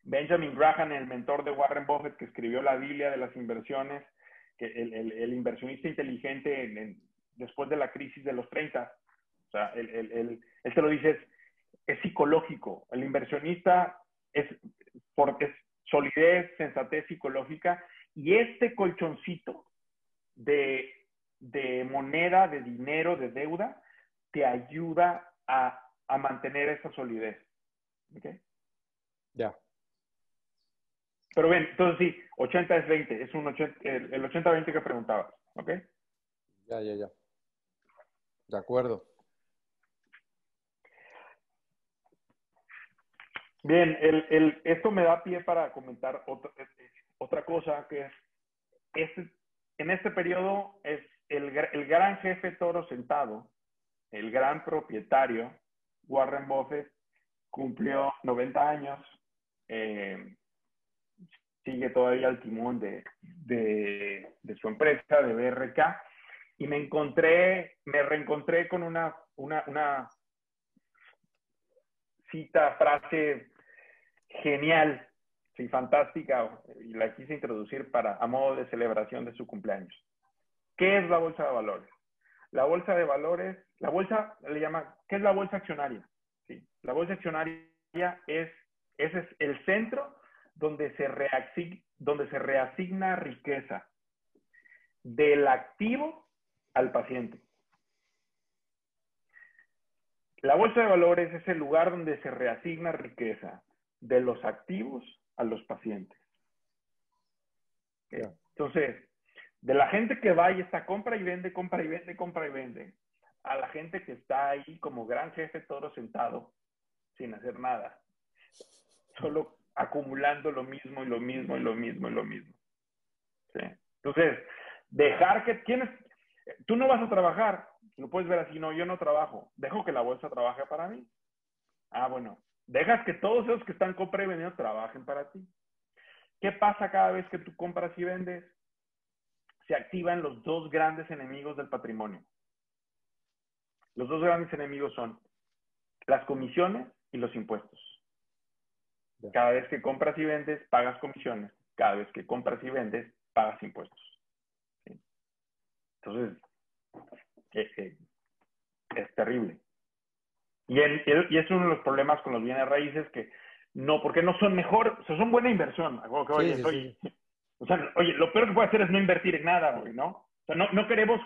Speaker 1: Benjamin Graham, el mentor de Warren Buffett, que escribió la Biblia de las inversiones, que el, inversionista inteligente después de la crisis de los 30, o sea, él, se lo dice, es, psicológico. El inversionista es, porque es solidez, sensatez psicológica y este colchoncito de, moneda, de dinero, de deuda, te ayuda a, mantener esa solidez. ¿Ok?
Speaker 2: Ya.
Speaker 1: Pero bien, entonces sí, 80 es 20, es un 80, el, 80-20 que preguntabas. ¿Ok?
Speaker 2: Ya, ya, ya. De acuerdo.
Speaker 1: Bien, el, esto me da pie para comentar otra, otra cosa que es, este, en este periodo es el, gran jefe toro sentado, el gran propietario, Warren Buffett, cumplió 90 años, eh, sigue todavía al timón de, de, su empresa, de BRK, y me encontré, me reencontré con una, una, una cita, frase genial sí, fantástica y la quise introducir para, a modo de celebración de su cumpleaños. ¿Qué es la bolsa de valores? La bolsa de valores, la bolsa le llama, ¿qué es la bolsa accionaria? Sí, la bolsa accionaria es, ese es el centro donde se, donde se reasigna riqueza del activo al paciente. La bolsa de valores es el lugar donde se reasigna riqueza de los activos a los pacientes. Entonces, de la gente que va y está compra y vende, compra y vende, compra y vende, a la gente que está ahí como gran jefe todo sentado, sin hacer nada, solo acumulando lo mismo y lo mismo y lo mismo y lo mismo. Entonces, dejar que tienes, tú no vas a trabajar, lo puedes ver así, no, yo no trabajo, dejo que la bolsa trabaje para mí. Ah, bueno, Dejas que todos esos que están compra y vendiendo trabajen para ti. ¿Qué pasa cada vez que tú compras y vendes? Se activan los dos grandes enemigos del patrimonio. Los dos grandes enemigos son las comisiones y los impuestos. Cada vez que compras y vendes, pagas comisiones. Cada vez que compras y vendes, pagas impuestos. Entonces, eh, eh, es terrible. Y, y, es uno de los problemas con los bienes raíces que no, porque no son mejor, o sea, son buena inversión. oye, O sea, oye, lo peor que puede hacer es no invertir en nada, güey, ¿no? O sea, no, no queremos,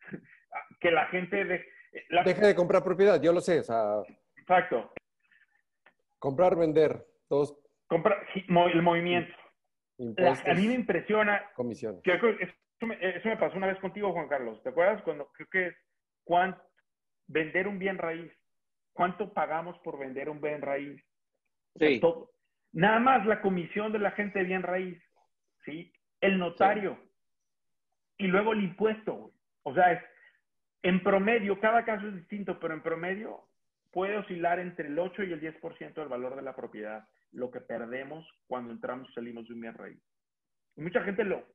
Speaker 1: que la gente de,
Speaker 2: deje de comprar propiedad, yo lo sé, o sea,
Speaker 1: exacto.
Speaker 2: Comprar, vender, todos.
Speaker 1: Comprar, el movimiento. a mí me impresiona.
Speaker 2: Comisión.
Speaker 1: eso, me, pasó una vez contigo, Juan Carlos. ¿Te acuerdas cuando creo que vender un bien raíz? ¿Cuánto pagamos por vender un bien raíz?
Speaker 3: Sí.
Speaker 1: nada más la comisión de la gente de bien raíz, ¿sí? El notario. Y luego el impuesto, O sea, es, en promedio, cada caso es distinto, pero en promedio puede oscilar entre el 8 y el 10% del valor de la propiedad, lo que perdemos cuando entramos y salimos de un bien raíz. Y mucha gente lo,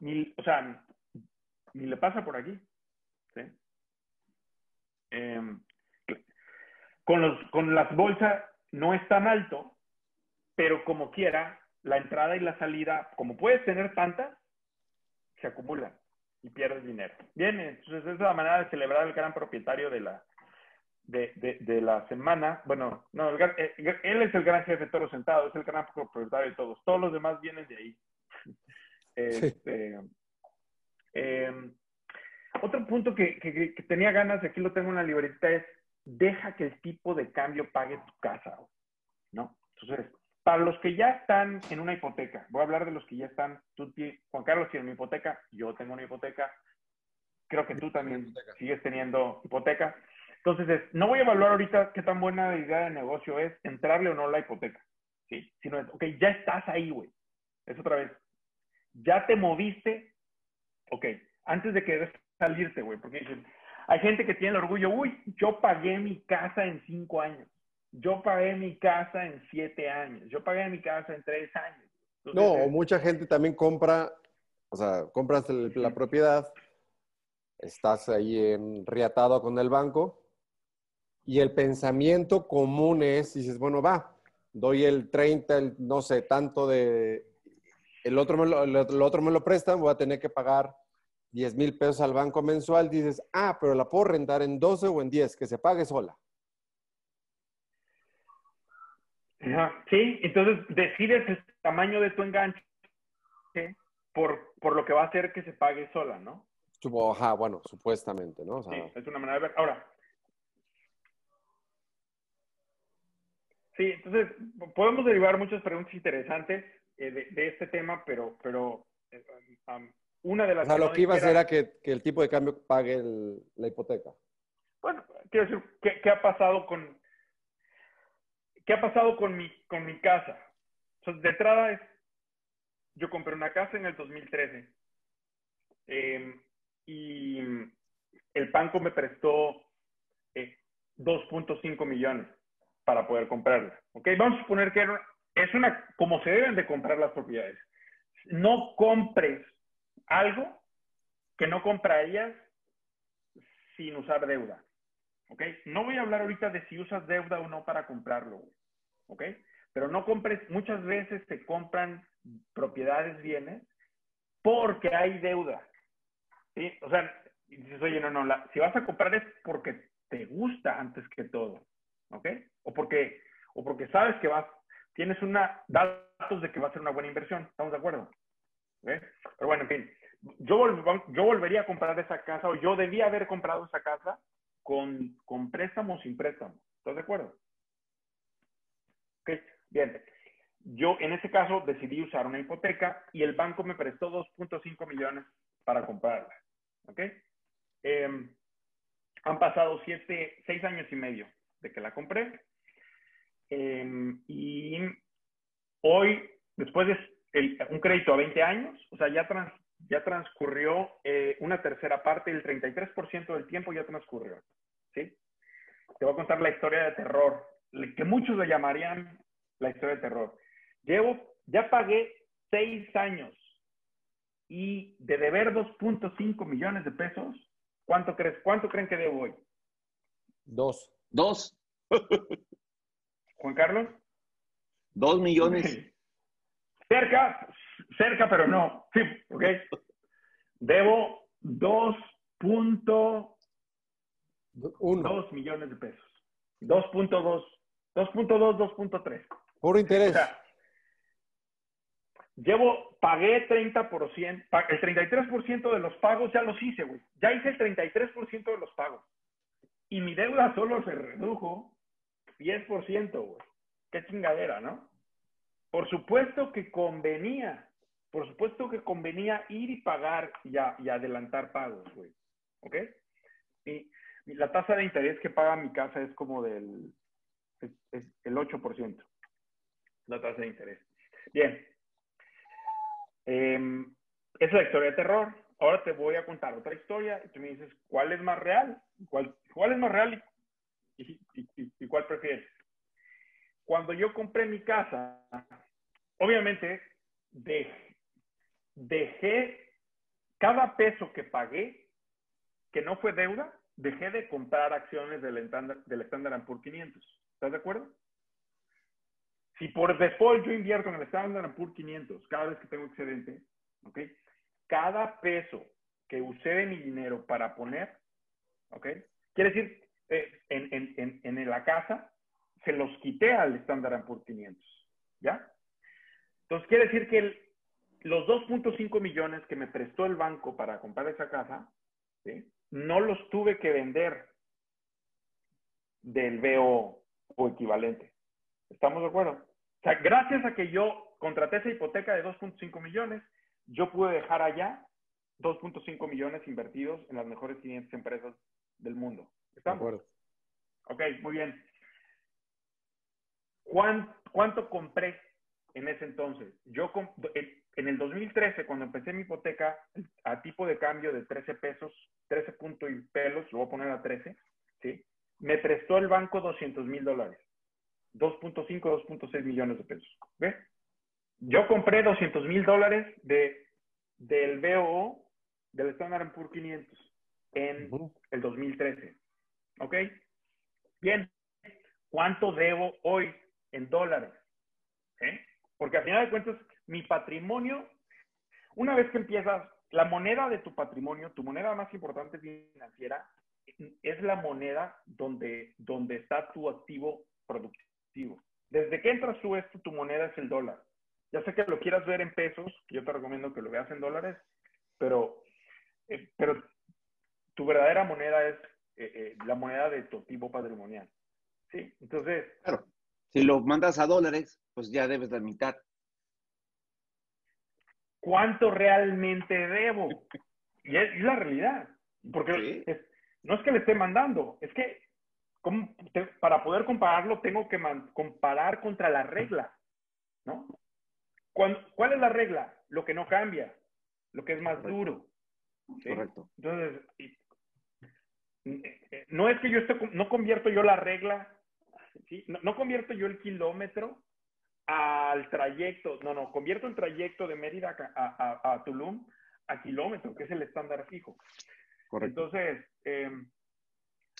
Speaker 1: ni, o sea, ni le pasa por aquí. ¿sí? Em, con, los, con las bolsas no es tan alto, pero como quiera, la entrada y la salida, como puedes tener tantas, se acumulan y pierdes dinero. Bien, entonces esa es la manera de celebrar el gran propietario de la, de, de, la semana. Bueno, no, eh, él es el gran jefe de todos sentados, es el gran propietario de todos. Todos los demás vienen de ahí. Este, em, otro punto que, que, que, tenía ganas, aquí lo tengo en la libreta, es deja que el tipo de cambio pague tu casa, ¿no? Entonces, para los que ya están en una hipoteca, voy a hablar de los que ya están, tú, Juan Carlos tiene una hipoteca, yo tengo una hipoteca, creo que tú también sigues teniendo hipoteca. Entonces, no voy a evaluar ahorita qué tan buena idea de negocio es entrarle o no a la hipoteca, ¿sí? Sino es, ok, ya estás ahí, güey. Es otra vez. Ya te moviste, ok, antes de que salirte, güey, porque dicen, hay gente que tiene el orgullo, uy, yo pagué mi casa en cinco años. Yo pagué mi casa en siete años. Yo pagué mi casa en tres años.
Speaker 2: no, mucha gente también compra, o sea, compras la propiedad, estás ahí enriatado con el banco y el pensamiento común es, dices, bueno, va, doy el 30, el no sé, tanto de, el otro me lo, el otro me lo prestan, voy a tener que pagar 10 mil pesos al banco mensual, dices, ah, pero la puedo rentar en 12 o en 10, que se pague sola.
Speaker 1: Sí, entonces decides el tamaño de tu enganche por, por lo que va a hacer que se pague sola, ¿no?
Speaker 2: Ajá, bueno, supuestamente, ¿no?
Speaker 1: sí, es una manera de ver. Ahora, sí, entonces podemos derivar muchas preguntas interesantes eh, de, este tema, pero, pero eh, una de las...
Speaker 2: O sea, lo que iba a ser era que, que, el tipo de cambio pague la hipoteca.
Speaker 1: Bueno, quiero decir, ¿qué, ¿qué, ha pasado con, ¿Qué ha pasado con mi, con mi casa? Entonces, de entrada es, yo compré una casa en el 2013 em, y el banco me prestó 2.5 eh, millones para poder comprarla. ¿Ok? Vamos a suponer que es una, como se deben de comprar las propiedades. No compres algo que no comprarías sin usar deuda. ¿Ok? No voy a hablar ahorita de si usas deuda o no para comprarlo. ¿ok? Pero no compres, muchas veces te compran propiedades, bienes, porque hay deuda, ¿sí? O sea, oye, no, no, si vas a comprar es porque te gusta antes que todo, ¿ok? O porque, o porque sabes que vas, tienes una, datos de que va a ser una buena inversión, ¿estamos de acuerdo? Pero bueno, en fin, yo, yo volvería a comprar esa casa o yo debía haber comprado esa casa con, con préstamo o sin préstamo, ¿estás de acuerdo? Bien, yo en ese caso decidí usar una hipoteca y el banco me prestó 2.5 millones para comprarla. ¿Ok? Em, han pasado siete, seis años y medio de que la compré. Em, y hoy, después de un crédito a 20 años, o sea, ya, ya transcurrió eh, una tercera parte, el 33% del tiempo ya transcurrió. ¿Sí? Te voy a contar la historia de terror que muchos le llamarían la historia de terror. Llevo, ya pagué seis años y de deber 2.5 millones de pesos, ¿cuánto crees? ¿Cuánto creen que debo hoy?
Speaker 2: Dos.
Speaker 3: Dos.
Speaker 1: Juan Carlos.
Speaker 3: Dos millones.
Speaker 1: Cerca, cerca, pero no. Sí, ok. Debo 2.2 millones de pesos. 2.2 2.2, 2.3.
Speaker 2: Por interés.
Speaker 1: Llevo, pagué 30%, el 33% de los pagos ya los hice, güey. Ya hice el 33% de los pagos. Y mi deuda solo se redujo 10%, güey. Qué chingadera, ¿no? Por supuesto que convenía, por supuesto que convenía ir y pagar y, y adelantar pagos, güey. ¿Ok? Y, la tasa de interés que paga mi casa es como del, es, el 8%, la tasa de interés. Bien. Eh, esa es la historia de terror. Ahora te voy a contar otra historia y tú me dices, ¿cuál es más real? ¿Cuál, cuál es más real y cuál prefieres? Cuando yo compré mi casa, obviamente dejé cada peso que pagué, que no fue deuda, dejé de comprar acciones del Standard, del Standard Poor's 500. ¿Estás de acuerdo? Si por default yo invierto en el Standard Poor's 500 cada vez que tengo excedente, ¿ok? Cada peso que usé de mi dinero para poner, ¿ok? Quiere decir, eh, en, en, en, en la casa, se los quité al Standard Poor's 500, ¿ya? Entonces, quiere decir que los 2.5 millones que me prestó el banco para comprar esa casa, no los tuve que vender del BO o equivalente. ¿Estamos de acuerdo? O sea, gracias a que yo contraté esa hipoteca de 2.5 millones, yo pude dejar allá 2.5 millones invertidos en las mejores 500 empresas del mundo. ¿Estamos? De acuerdo. Ok, muy bien. ¿Cuánto, compré en ese entonces? Yo en el 2013, cuando empecé mi hipoteca a tipo de cambio de 13 pesos, 13 puntos y pelos, lo voy a poner a 13, ¿sí? Me prestó el banco 200 mil dólares. 2.5, 2.6 millones de pesos. ¿Ves? Yo compré 200 mil dólares de, del BOO, del Standard Poor's 500, en el 2013. ¿Ok? Bien. ¿Cuánto debo hoy? En dólares. ¿eh? Porque al final de cuentas, mi patrimonio, una vez que empiezas, la moneda de tu patrimonio, tu moneda más importante financiera, es la moneda donde, donde está tu activo productivo. Desde que entras tú esto, tu moneda es el dólar. Ya sé que lo quieras ver en pesos, yo te recomiendo que lo veas en dólares, pero, eh, pero tu verdadera moneda es eh, la moneda de tu activo patrimonial. ¿Sí? Entonces,
Speaker 3: claro. Si lo mandas a dólares, pues ya debes la mitad.
Speaker 1: ¿Cuánto realmente debo? Y es, la realidad. Porque no es que le esté mandando, es que para poder compararlo tengo que comparar contra la regla. ¿no? ¿Cuál, es la regla? Lo que no cambia, lo que es más duro. Correcto. Entonces, eh, eh, no es que yo esté, no convierto yo la regla no, convierto yo el kilómetro al trayecto, no, no, convierto el trayecto de Mérida a, Tulum a kilómetro, que es el estándar fijo. Correcto. Entonces, em,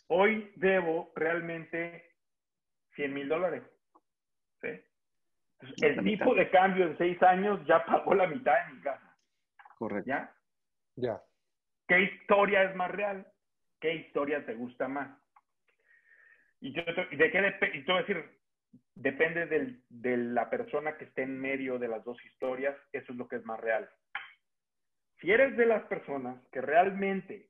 Speaker 1: hoy debo realmente 100 mil dólares. el tipo de cambio en seis años ya pagó la mitad de mi casa.
Speaker 3: Correcto.
Speaker 1: ¿Ya?
Speaker 2: Ya.
Speaker 1: ¿Qué historia es más real? ¿Qué historia te gusta más? Y yo, de qué y te voy a decir, depende del, de la persona que esté en medio de las dos historias, eso es lo que es más real. Si eres de las personas que realmente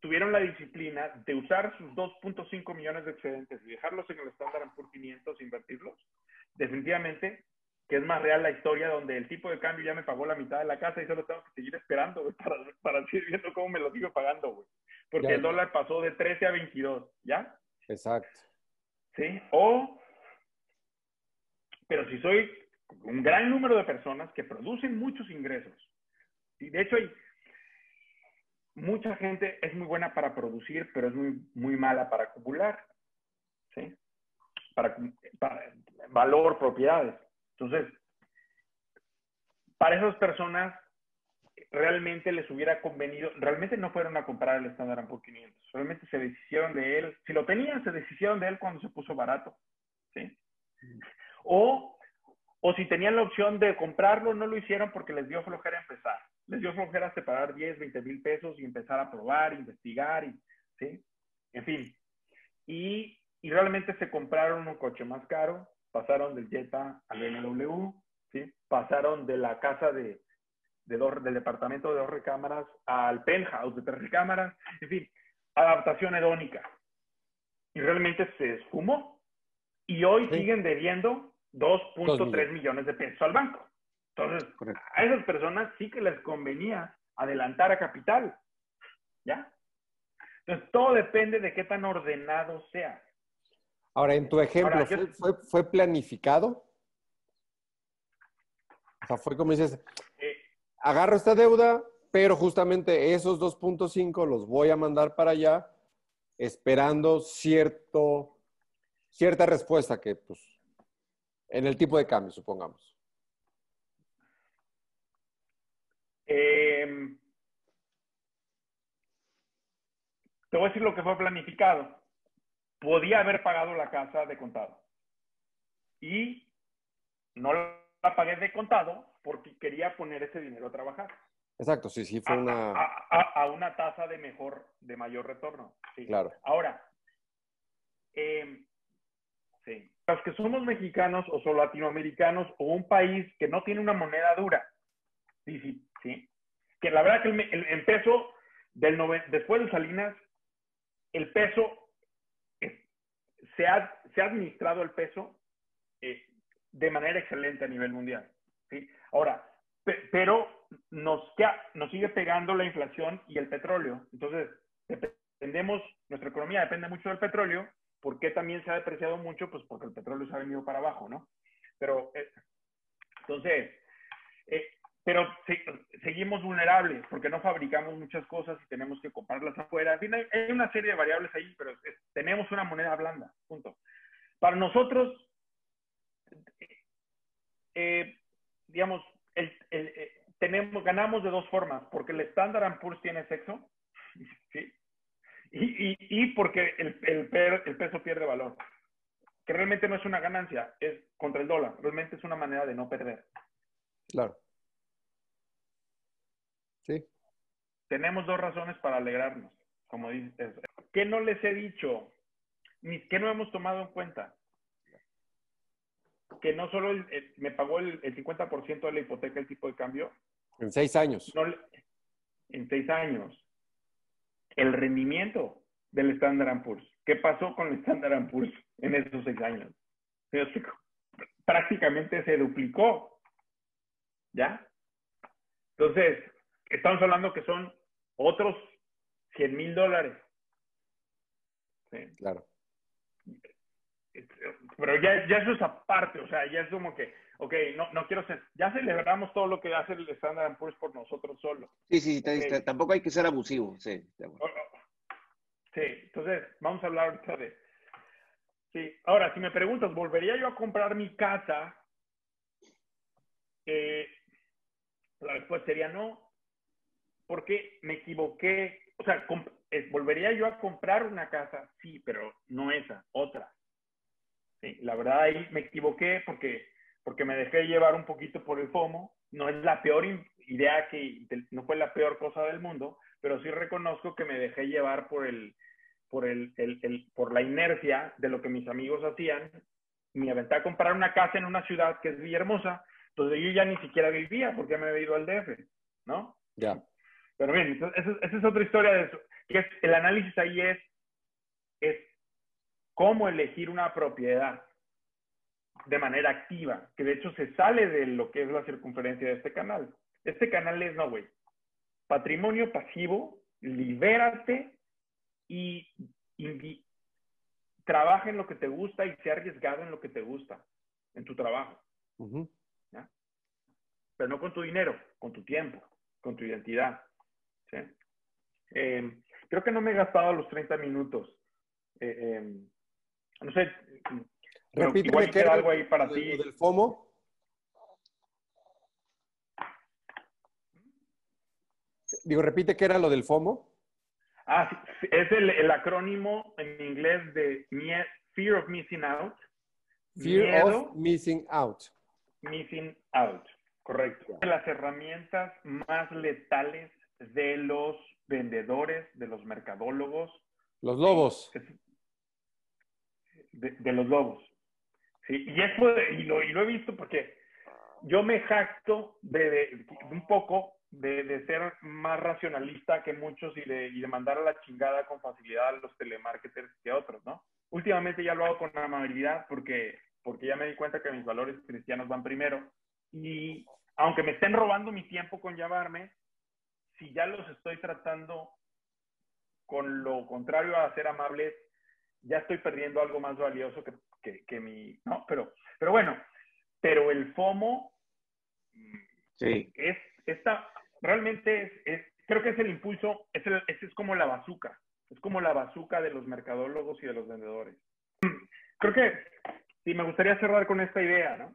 Speaker 1: tuvieron la disciplina de usar sus 2.5 millones de excedentes y dejarlos en el estándar por 500 e invertirlos, definitivamente que es más real la historia donde el tipo de cambio ya me pagó la mitad de la casa y solo tengo que seguir esperando para, para seguir viendo cómo me lo sigo pagando, güey. Porque el dólar pasó de 13 a 22, ¿ya?
Speaker 2: Exacto.
Speaker 1: ¿Sí? O, pero si soy un gran número de personas que producen muchos ingresos. Y de hecho, hay mucha gente es muy buena para producir, pero es muy, muy mala para acumular. ¿Sí? Para, para valor, propiedades. Entonces, para esas personas realmente les hubiera convenido, realmente no fueron a comprar el Standard Poor's 500, realmente se deshicieron de él, si lo tenían, se deshicieron de él cuando se puso barato, ¿sí? O, o si tenían la opción de comprarlo, no lo hicieron porque les dio flojera empezar, les dio flojera separar 10, 20 mil pesos y empezar a probar, investigar, y, ¿sí? En fin, y, y realmente se compraron un coche más caro, pasaron del Jetta al BMW, ¿sí? Pasaron de la casa de, dos, del departamento de dos recámaras al penthouse de tres recámaras, en fin, adaptación hedónica. Y realmente se esfumó. Y hoy siguen debiendo 2.3 millones de pesos al banco. Entonces, a esas personas sí que les convenía adelantar a capital. ¿Ya? Entonces, todo depende de qué tan ordenado sea.
Speaker 2: Ahora, en tu ejemplo, ¿fue, planificado? O sea, fue como dices, agarro esta deuda, pero justamente esos 2.5 los voy a mandar para allá, esperando cierto, cierta respuesta que, pues, en el tipo de cambio, supongamos.
Speaker 1: Em, te voy a decir lo que fue planificado. Podía haber pagado la casa de contado. Y no la pagué de contado porque quería poner ese dinero a trabajar.
Speaker 2: Exacto, sí, sí, fue una...
Speaker 1: A, una tasa de mejor, de mayor retorno. Sí.
Speaker 2: Claro.
Speaker 1: Ahora, em, sí. Los que somos mexicanos o son latinoamericanos o un país que no tiene una moneda dura, sí, sí, sí. Que la verdad que el, peso del después de Salinas, el peso, se, ha, se ha administrado el peso eh, de manera excelente a nivel mundial. ¿sí? Ahora, pero nos, nos sigue pegando la inflación y el petróleo. Entonces, dependemos, nuestra economía depende mucho del petróleo. ¿Por qué también se ha depreciado mucho? Pues porque el petróleo se ha venido para abajo, ¿no? Pero, eh, entonces, eh, pero seguimos vulnerables porque no fabricamos muchas cosas y tenemos que comprarlas afuera. En fin, hay, una serie de variables ahí, pero tenemos una moneda blanda, punto. Para nosotros, eh, digamos, el, eh, tenemos, ganamos de dos formas, porque el Standard Poor's tiene sexo, ¿sí? y, y, porque el, el, peso pierde valor, que realmente no es una ganancia, es contra el dólar, realmente es una manera de no perder.
Speaker 2: Claro. Sí.
Speaker 1: Tenemos dos razones para alegrarnos, como dices. ¿Qué no les he dicho? Ni qué no hemos tomado en cuenta que no solo me pagó el, 50% de la hipoteca el tipo de cambio.
Speaker 2: En seis años.
Speaker 1: en seis años. El rendimiento del Standard Poor's. ¿Qué pasó con el Standard Poor's en esos seis años? Prácticamente se duplicó. ¿Ya? Entonces, estamos hablando que son otros 100 mil dólares.
Speaker 2: Sí. Claro
Speaker 1: pero ya, ya eso es aparte, o sea, ya es como que, ok, no, no quiero ser, ya celebramos todo lo que hace el Standard Poor's por nosotros solo.
Speaker 3: Sí, sí, tampoco hay que ser abusivo, sí. Oh,
Speaker 1: oh. Sí, entonces, vamos a hablar ahorita de... Sí, ahora, si me preguntas, ¿volvería yo a comprar mi casa? Eh, la respuesta sería no, porque me equivoqué. O sea, eh, ¿volvería yo a comprar una casa? Sí, pero no esa, otra. Sí, la verdad ahí me equivoqué porque, porque me dejé llevar un poquito por el FOMO. No es la peor idea que, no fue la peor cosa del mundo, pero sí reconozco que me dejé llevar por el, por el, el, por la inercia de lo que mis amigos hacían. Me aventé a comprar una casa en una ciudad que es Villahermosa, donde yo ya ni siquiera vivía porque me había ido al DF, ¿no?
Speaker 2: Ya.
Speaker 1: Pero bien, esa, es otra historia de eso. Que es, el análisis ahí es, es cómo elegir una propiedad de manera activa, que de hecho se sale de lo que es la circunferencia de este canal. Este canal es, no, güey, patrimonio pasivo, libérate y, trabaja en lo que te gusta y sea arriesgado en lo que te gusta, en tu trabajo. Pero no con tu dinero, con tu tiempo, con tu identidad. Eh, creo que no me he gastado los 30 minutos. Eh, em, no sé.
Speaker 2: Repíteme qué era algo ahí para ti. del FOMO. Digo, repite qué era lo del FOMO.
Speaker 1: Ah, sí, es el, acrónimo en inglés de Fear of Missing Out.
Speaker 2: Fear of Missing Out.
Speaker 1: Missing Out, correcto. Las herramientas más letales de los vendedores, de los mercadólogos.
Speaker 2: Los lobos
Speaker 1: de, los lobos. ¿sí? Y, eso, y, lo, y lo he visto porque yo me jacto de, un poco de, ser más racionalista que muchos y de, y de mandar a la chingada con facilidad a los telemarketers que a otros, ¿no? Últimamente ya lo hago con amabilidad porque, porque ya me di cuenta que mis valores cristianos van primero. Y aunque me estén robando mi tiempo con llamarme, si ya los estoy tratando con lo contrario a ser amables, ya estoy perdiendo algo más valioso que, que, que mi, ¿no? Pero, pero bueno, pero el FOMO sí. es, esta, realmente es, creo que es el impulso, es, es como la bazuca, es como la bazuca de los mercadólogos y de los vendedores. Creo que sí, me gustaría cerrar con esta idea, ¿no?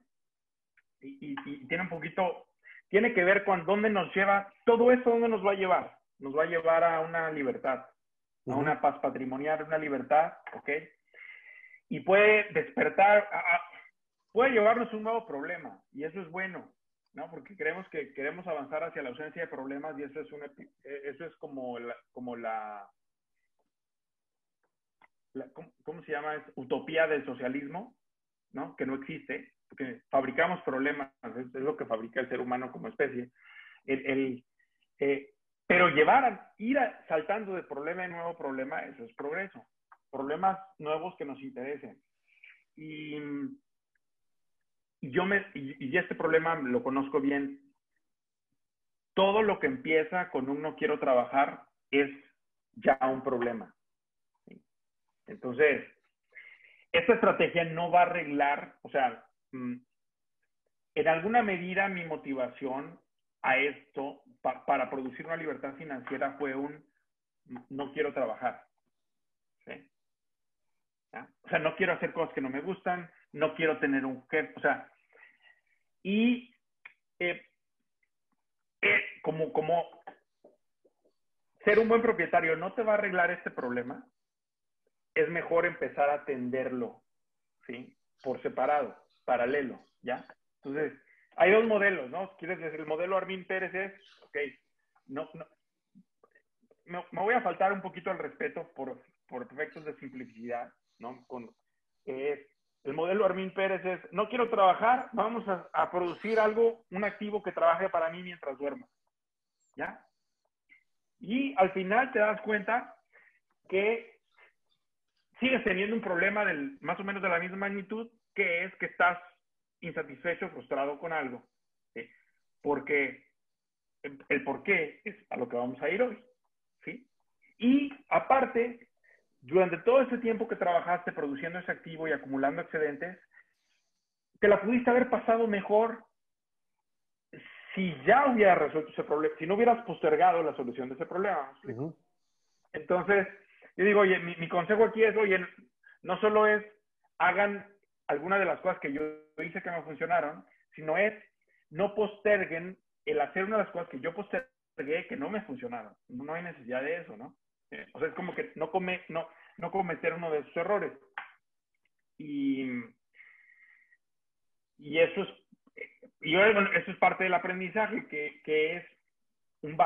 Speaker 1: Y, y, tiene un poquito, tiene que ver con dónde nos lleva, todo eso, dónde nos va a llevar. Nos va a llevar a una libertad, a una paz patrimonial, una libertad, ¿ok? Y puede despertar, puede llevarnos un nuevo problema, y eso es bueno. ¿no? Porque creemos que queremos avanzar hacia la ausencia de problemas y eso es, eh, eso es como la, como la, ¿cómo, se llama? Es utopía del socialismo, ¿no? Que no existe, porque fabricamos problemas, es, lo que fabrica el ser humano como especie. El, eh, pero llevar, a, ir saltando de problema en nuevo problema, eso es progreso. Problemas nuevos que nos interesen. Y y yo me, y, este problema lo conozco bien. Todo lo que empieza con un no quiero trabajar es ya un problema. Entonces, esta estrategia no va a arreglar, o sea, mm, en alguna medida mi motivación a esto para producir una libertad financiera fue un no quiero trabajar. O sea, no quiero hacer cosas que no me gustan, no quiero tener un jefe, o sea, y eh, eh, como, como ser un buen propietario no te va a arreglar este problema, es mejor empezar a atenderlo, ¿sí? Por separado, paralelo, ¿ya? Entonces, hay dos modelos, ¿no? ¿Quieres decir? El modelo Armin Pérez es, ok, no, no, me, voy a faltar un poquito al respeto por, por efectos de simplicidad, ¿no? Con, eh, el modelo Armin Pérez es, no quiero trabajar, vamos a, producir algo, un activo que trabaje para mí mientras duermo. ¿Ya? Y al final te das cuenta que sigues teniendo un problema del, más o menos de la misma magnitud, que es que estás insatisfecho, frustrado con algo. Porque el, por qué es a lo que vamos a ir hoy. ¿sí? Y aparte, durante todo ese tiempo que trabajaste produciendo ese activo y acumulando excedentes, te la pudiste haber pasado mejor si ya hubieras resuelto ese problema, si no hubieras postergado la solución de ese problema. Entonces, yo digo, oye, mi, consejo aquí es, oye, no solo es hagan alguna de las cosas que yo hice que no funcionaron, sino es no posterguen el hacer una de las cosas que yo postergué que no me funcionaron. No hay necesidad de eso, ¿no? o sea, es como que no, come, no, no cometer uno de esos errores. Y, y eso es, y eso es parte del aprendizaje, que, que es un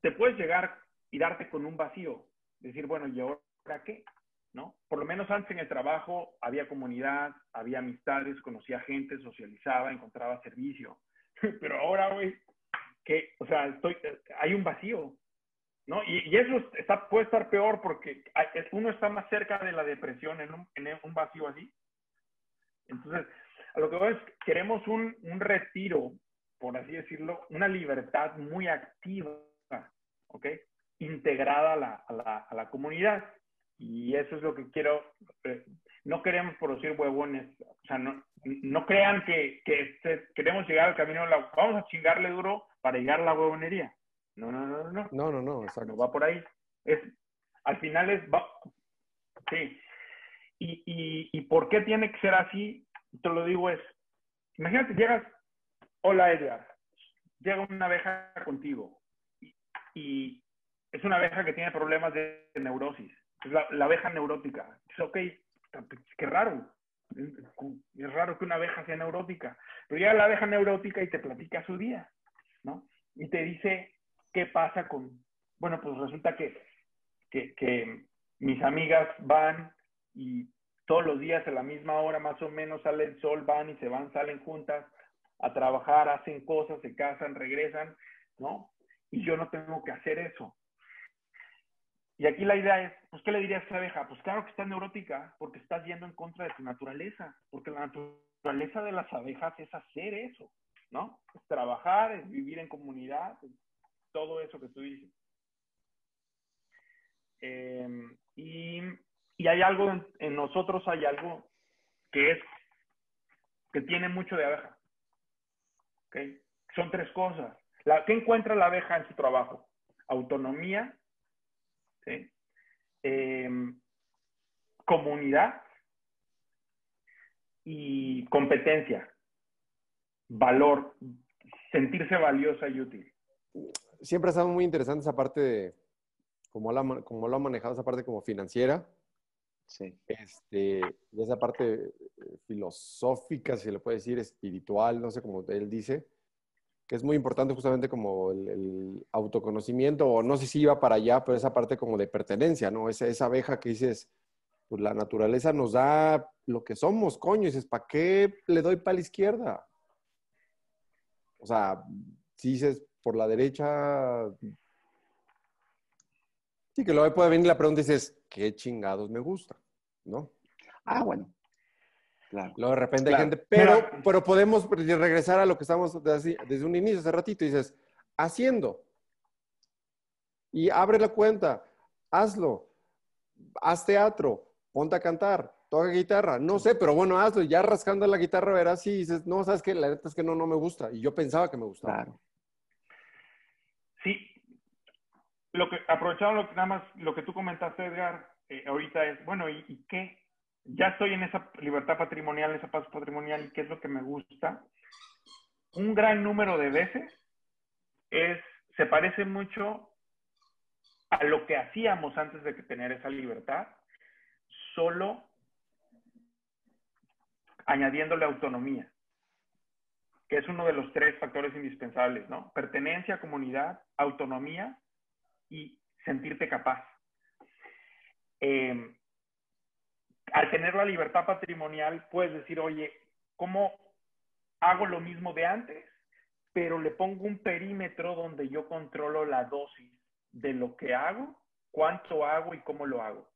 Speaker 1: te puedes llegar y darte con un vacío, decir, bueno, ¿y ahora qué? ¿No? Por lo menos antes en el trabajo había comunidad, había amistades, conocía gente, socializaba, encontraba servicio. Pero ahora, güey, que, o sea, estoy, hay un vacío, ¿no? Y, eso puede estar peor porque uno está más cerca de la depresión en un, en un vacío así. Entonces, a lo que voy es, queremos un, un retiro, por así decirlo, una libertad muy activa, ¿ok? Integrada a la, a la, a la comunidad. Y eso es lo que quiero. Eh, no queremos producir huevones. O sea, no, no crean que, que este, queremos llegar al camino. La, vamos a chingarle duro para llegar a la huevonería. No, no, no, no.
Speaker 2: No, no, no, exacto.
Speaker 1: No va por ahí. Es, al final es, va, sí. Y, y, y por qué tiene que ser así, te lo digo es, imagínate, llegas, hola Edgar, llega una abeja contigo y, es una abeja que tiene problemas de, neurosis, la, abeja neurótica. Es ok, qué raro, es raro que una abeja sea neurótica, pero llega la abeja neurótica y te platica su día, ¿no? Y te dice, ¿qué pasa con...? Bueno, pues resulta que, que, mis amigas van y todos los días a la misma hora más o menos sale el sol, van y se van, salen juntas a trabajar, hacen cosas, se casan, regresan, ¿no? Y yo no tengo que hacer eso. Y aquí la idea es, pues, ¿qué le dirías a esa abeja? Pues claro que está neurótica porque estás yendo en contra de tu naturaleza, porque la naturaleza de las abejas es hacer eso, ¿no? Es trabajar, es vivir en comunidad, todo eso que tú dices. Em, y, hay algo, en, nosotros hay algo que es, que tiene mucho de abeja. ¿Okay? Son tres cosas. La, ¿Qué encuentra la abeja en su trabajo? Autonomía, em, comunidad y competencia, valor, sentirse valiosa y útil.
Speaker 2: Siempre ha estado muy interesante esa parte de cómo, la, cómo lo ha manejado, esa parte como financiera. Sí. Este, y esa parte eh, filosófica, si le puede decir, espiritual, no sé cómo él dice, que es muy importante justamente como el, autoconocimiento, o no sé si iba para allá, pero esa parte como de pertenencia, ¿no? Esa, esa abeja que dices, pues la naturaleza nos da lo que somos, coño, dices, ¿para qué le doy para la izquierda? O sea, si dices por la derecha, sí que luego puede venir la pregunta y dices, ¿qué chingados me gusta? ¿No?
Speaker 3: Ah, bueno.
Speaker 2: Claro. Luego de repente hay gente, pero, pero podemos regresar a lo que estamos desde, desde un inicio, hace ratito, y dices, haciendo. Y abre la cuenta, hazlo, haz teatro, ponte a cantar, toca guitarra, no sé, pero bueno, hazlo, ya rascando la guitarra verás y dices, no, sabes que la neta es que no, no me gusta, y yo pensaba que me gustaba. Claro.
Speaker 1: Sí, lo que, aprovechando lo que, nada más lo que tú comentaste, Edgar, eh, ahorita es, bueno, ¿y, qué? Ya estoy en esa libertad patrimonial, en esa paz patrimonial, ¿y qué es lo que me gusta? Un gran número de veces es, se parece mucho a lo que hacíamos antes de tener esa libertad, solo añadiéndole autonomía, que es uno de los tres factores indispensables, ¿no? Pertenencia, comunidad, autonomía y sentirte capaz. Em, al tener la libertad patrimonial, puedes decir, oye, ¿cómo hago lo mismo de antes? Pero le pongo un perímetro donde yo controlo la dosis de lo que hago, cuánto hago y cómo lo hago.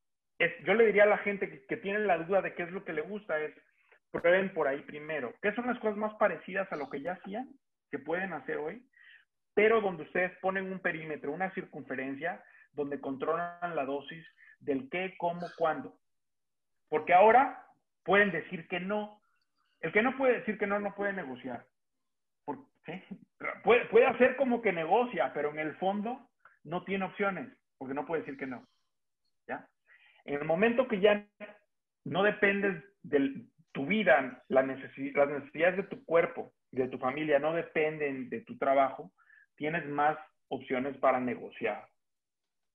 Speaker 1: Yo le diría a la gente que, que tiene la duda de qué es lo que le gusta, es prueben por ahí primero. ¿Qué son las cosas más parecidas a lo que ya hacían, que pueden hacer hoy? Pero donde ustedes ponen un perímetro, una circunferencia, donde controlan la dosis del qué, cómo, cuándo. Porque ahora pueden decir que no. El que no puede decir que no, no puede negociar. Puede, hacer como que negocia, pero en el fondo no tiene opciones, porque no puede decir que no. ¿Ya? En el momento que ya no dependes del, tu vida, las necesidades de tu cuerpo de tu familia no dependen de tu trabajo, tienes más opciones para negociar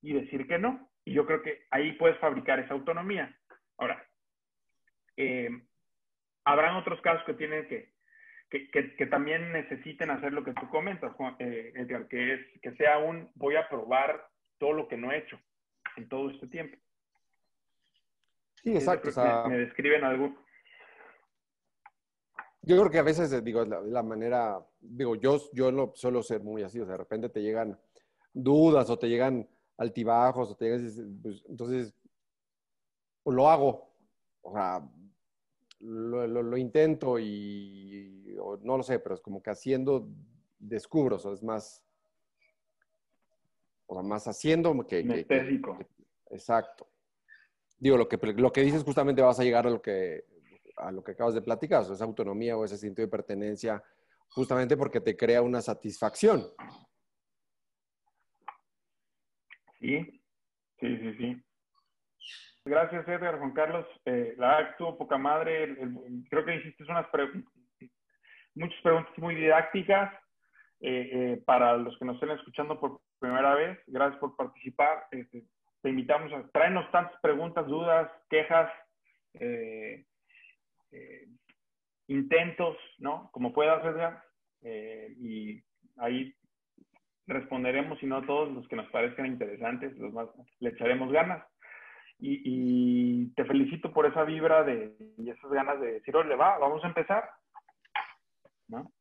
Speaker 1: y decir que no. Y yo creo que ahí puedes fabricar esa autonomía. Ahora, eh, habrán otros casos que tienen que, que, también necesiten hacer lo que tú comentas, eh, Edgar, que es que sea un voy a probar todo lo que no he hecho en todo este tiempo.
Speaker 2: Sí, exacto.
Speaker 1: me describen algo,
Speaker 2: yo creo que a veces, digo, la, manera, digo, yo, yo no suelo ser muy así, o sea, de repente te llegan dudas o te llegan altibajos o te llegan, pues, entonces, pues, lo hago, o sea, lo, intento y, no lo sé, pero es como que haciendo descubro, o sea, es más, o sea, más haciendo que...
Speaker 1: que,
Speaker 2: exacto. Digo, lo que, lo que dices justamente vas a llegar a lo que a lo que acabas de platicar, esa autonomía o ese sentido de pertenencia, justamente porque te crea una satisfacción.
Speaker 1: Sí, sí, sí, sí. Gracias, Edgar, Juan Carlos. Eh, la estuvo poca madre. creo que hiciste unas muchas preguntas muy didácticas eh, eh, para los que nos estén escuchando por primera vez. Gracias por participar. Este, te invitamos a traernos tantas preguntas, dudas, quejas. Eh, intentos, ¿no? Como pueda hacer, eh, y ahí responderemos, si no todos los que nos parezcan interesantes, los más, le echaremos ganas. Y, te felicito por esa vibra de, y esas ganas de decir, oye, va, vamos a empezar. ¿No?